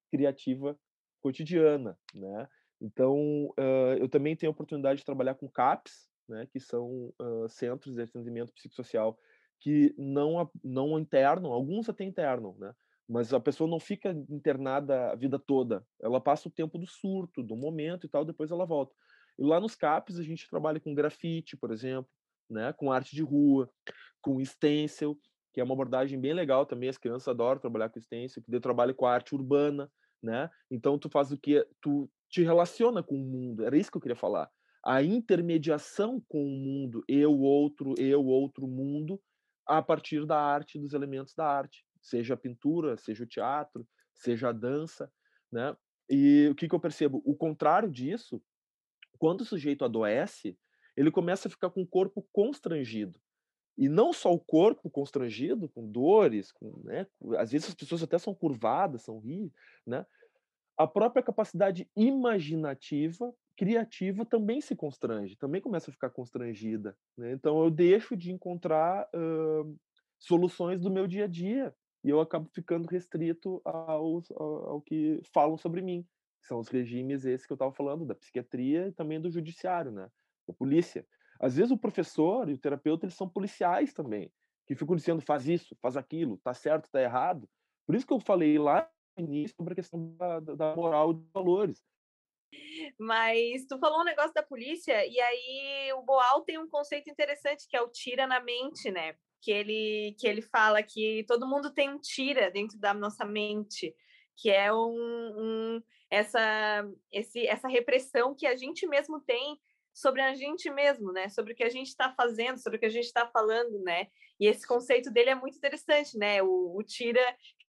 criativa cotidiana. Né? Então, uh, eu também tenho a oportunidade de trabalhar com CAPs, né? que são uh, centros de atendimento psicossocial que não, não internam, alguns até internam, né? mas a pessoa não fica internada a vida toda. Ela passa o tempo do surto, do momento e tal, depois ela volta. E lá nos CAPs a gente trabalha com grafite, por exemplo, né, com arte de rua, com stencil, que é uma abordagem bem legal também, as crianças adoram trabalhar com stencil, que trabalha com a arte urbana, né? Então tu faz o que tu te relaciona com o mundo. Era isso que eu queria falar. A intermediação com o mundo, eu outro, eu outro mundo, a partir da arte, dos elementos da arte, seja a pintura, seja o teatro, seja a dança, né? E o que, que eu percebo? O contrário disso quando o sujeito adoece, ele começa a ficar com o corpo constrangido. E não só o corpo constrangido, com dores, com, né, às vezes as pessoas até são curvadas, são rígidas, né? A própria capacidade imaginativa criativa também se constrange, também começa a ficar constrangida. Né? Então eu deixo de encontrar uh, soluções do meu dia a dia e eu acabo ficando restrito aos, ao, ao que falam sobre mim. São os regimes esses que eu estava falando, da psiquiatria e também do judiciário, né? da polícia. Às vezes o professor e o terapeuta eles são policiais também, que ficam dizendo faz isso, faz aquilo, tá certo, tá errado. Por isso que eu falei lá início sobre a questão da, da moral e dos valores. Mas tu falou um negócio da polícia, e aí o Boal tem um conceito interessante que é o tira na mente, né? Que ele, que ele fala que todo mundo tem um tira dentro da nossa mente, que é um, um essa, esse, essa repressão que a gente mesmo tem sobre a gente mesmo, né? Sobre o que a gente está fazendo, sobre o que a gente está falando, né? E esse conceito dele é muito interessante, né? O, o tira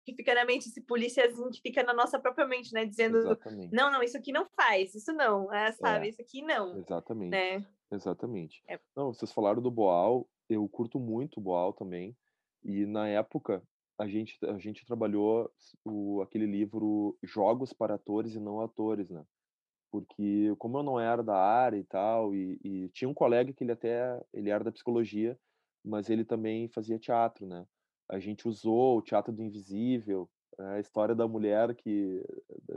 que fica na mente, esse policiazinho que fica na nossa própria mente, né? Dizendo, Exatamente. não, não, isso aqui não faz, isso não, é, sabe? É, isso aqui não. Exatamente. Né? Exatamente. É. Não, vocês falaram do Boal, eu curto muito o Boal também, e na época a gente, a gente trabalhou o, aquele livro Jogos para Atores e Não Atores, né? Porque como eu não era da área e tal, e, e tinha um colega que ele até, ele era da psicologia, mas ele também fazia teatro, né? A gente usou o Teatro do Invisível, a história da mulher que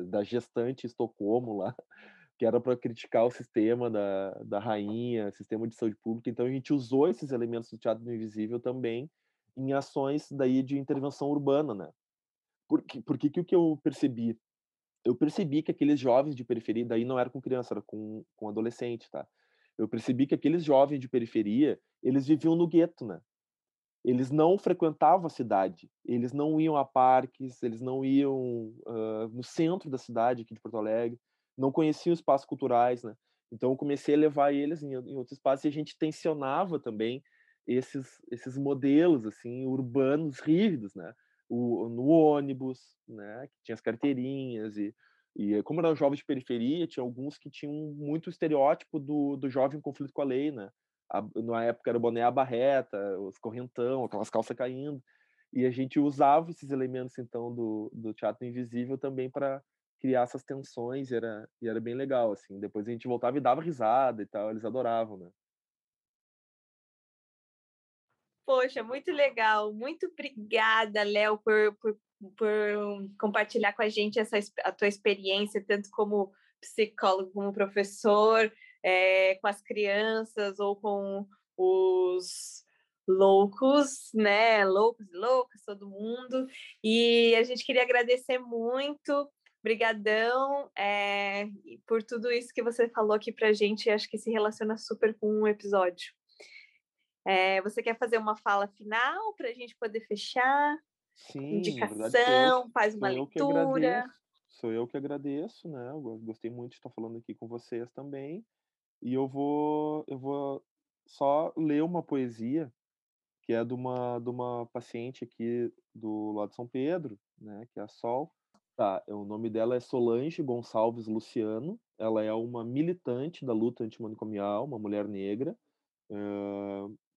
da gestante Estocolmo lá, que era para criticar o sistema da, da rainha, sistema de saúde pública. Então a gente usou esses elementos do Teatro do Invisível também em ações daí de intervenção urbana, né? Porque porque que o que eu percebi? Eu percebi que aqueles jovens de periferia, daí não era com criança, era com com adolescente, tá? Eu percebi que aqueles jovens de periferia, eles viviam no gueto, né? Eles não frequentavam a cidade, eles não iam a parques, eles não iam uh, no centro da cidade aqui de Porto Alegre, não conheciam espaços culturais, né? Então eu comecei a levar eles em, em outros espaços e a gente tensionava também esses esses modelos assim urbanos rígidos, né? O, no ônibus, né? Que tinha as carteirinhas e e como eram jovens de periferia, tinha alguns que tinham muito estereótipo do, do jovem em conflito com a lei, né? A, na época era o boné à barreta, os correntão, aquelas calças caindo. E a gente usava esses elementos, então, do, do teatro invisível também para criar essas tensões, e era, e era bem legal, assim. Depois a gente voltava e dava risada e tal, eles adoravam, né? Poxa, muito legal. Muito obrigada, Léo, por, por, por compartilhar com a gente essa, a tua experiência, tanto como psicólogo, como professor, é, com as crianças ou com os loucos, né? Loucos e loucas, todo mundo. E a gente queria agradecer muito, brigadão, é, por tudo isso que você falou aqui para a gente. Acho que se relaciona super com um episódio. É, você quer fazer uma fala final para a gente poder fechar? Sim, indicação, faz uma leitura. Sou eu que agradeço, né? Eu gostei muito de estar falando aqui com vocês também. E eu vou eu vou só ler uma poesia, que é de uma de uma paciente aqui do lado de São Pedro, né, que é a Sol. Tá, o nome dela é Solange Gonçalves Luciano. Ela é uma militante da luta antimanicomial, uma mulher negra,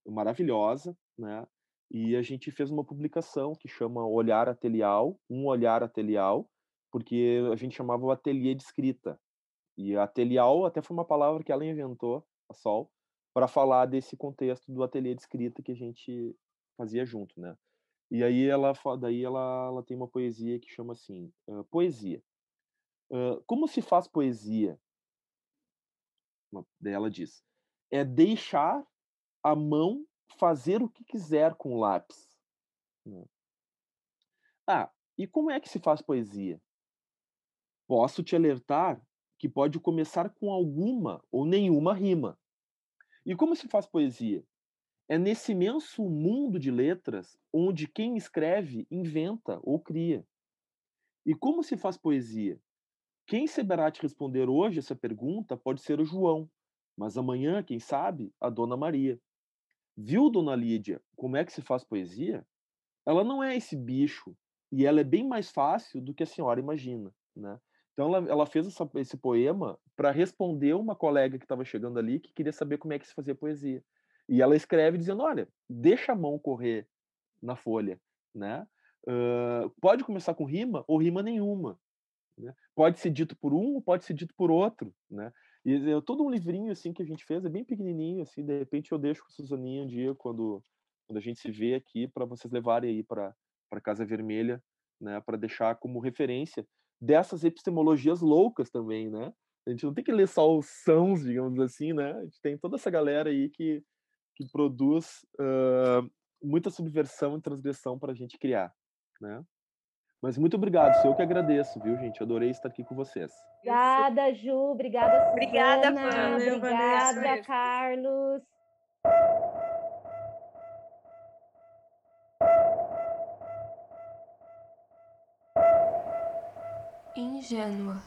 maravilhosa, né? E a gente fez uma publicação que chama Olhar Atelial, um olhar atelial, porque a gente chamava o ateliê de escrita, e atelial até foi uma palavra que ela inventou, a Sol, para falar desse contexto do ateliê de escrita que a gente fazia junto, né? E aí ela, daí ela, ela tem uma poesia que chama assim, uh, poesia. Uh, como se faz poesia? Daí ela diz, é deixar a mão fazer o que quiser com o lápis. Né? Ah, e como é que se faz poesia? Posso te alertar que pode começar com alguma ou nenhuma rima. E como se faz poesia? É nesse imenso mundo de letras onde quem escreve inventa ou cria. E como se faz poesia? Quem saberá te responder hoje essa pergunta pode ser o João, mas amanhã, quem sabe, a Dona Maria. Viu, Dona Lídia, como é que se faz poesia? Ela não é esse bicho, e ela é bem mais fácil do que a senhora imagina, né? Então ela, ela fez essa, esse poema para responder uma colega que estava chegando ali que queria saber como é que se fazia poesia. E ela escreve dizendo: olha, deixa a mão correr na folha, né? Uh, pode começar com rima ou rima nenhuma. Né? Pode ser dito por um, pode ser dito por outro, né? E é todo um livrinho assim que a gente fez, é bem pequenininho assim, de repente eu deixo com a Suzaninha um dia quando quando a gente se vê aqui para vocês levarem aí para para Casa Vermelha, né, para deixar como referência dessas epistemologias loucas também, né? A gente não tem que ler só os sãos, digamos assim, né? A gente tem toda essa galera aí que, que produz uh, muita subversão e transgressão para a gente criar, né? Mas muito obrigado, sou eu que agradeço, viu, gente? Adorei estar aqui com vocês. Obrigada, Ju. Obrigada, Susana. Obrigada, Fana. Obrigada. Carlos. Ingênua.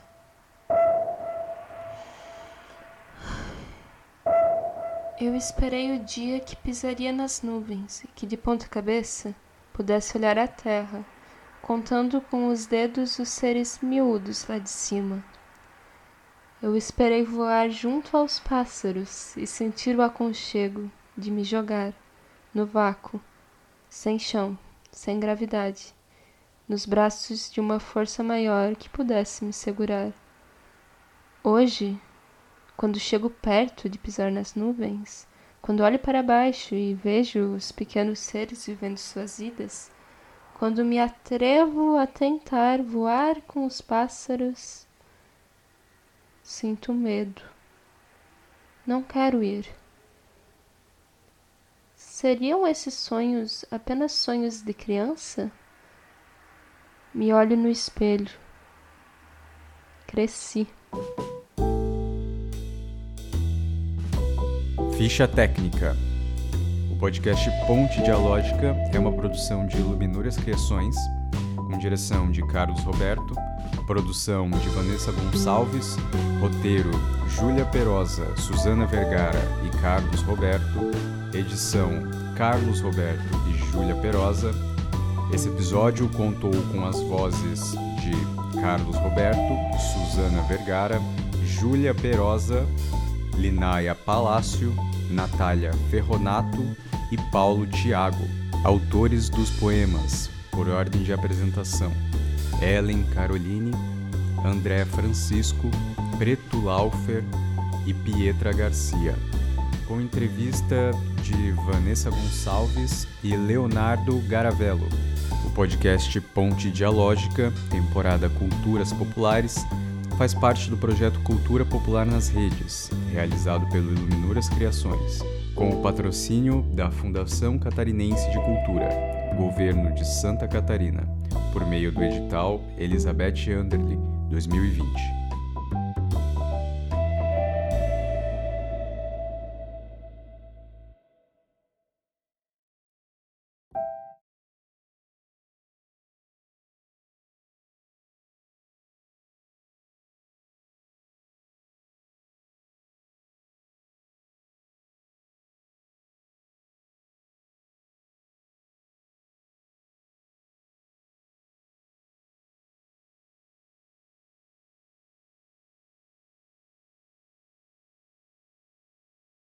Eu esperei o dia que pisaria nas nuvens e que de ponta cabeça pudesse olhar a terra, contando com os dedos os seres miúdos lá de cima. Eu esperei voar junto aos pássaros e sentir o aconchego de me jogar no vácuo, sem chão, sem gravidade, nos braços de uma força maior que pudesse me segurar. Hoje, quando chego perto de pisar nas nuvens, quando olho para baixo e vejo os pequenos seres vivendo suas vidas, quando me atrevo a tentar voar com os pássaros, sinto medo. Não quero ir. Seriam esses sonhos apenas sonhos de criança? Me olho no espelho. Cresci. Ficha técnica. O podcast Ponte Dialógica é uma produção de Luminúrias Criações, com direção de Carlos Roberto, produção de Vanessa Gonçalves, roteiro Júlia Perosa, Suzana Vergara e Carlos Roberto, edição Carlos Roberto e Júlia Perosa. Esse episódio contou com as vozes de Carlos Roberto, Suzana Vergara, Júlia Perosa, Linaia Palácio, Natália Ferronato e Paulo Tiago, autores dos poemas, por ordem de apresentação: Ellen Caroline, André Francisco, Preto Laufer e Pietra Garcia, com entrevista de Vanessa Gonçalves e Leonardo Garavello. Podcast Ponte Dialógica, temporada Culturas Populares, faz parte do projeto Cultura Popular nas Redes, realizado pelo Iluminuras Criações, com o patrocínio da Fundação Catarinense de Cultura, Governo de Santa Catarina, por meio do edital Elizabeth Anderle 2020.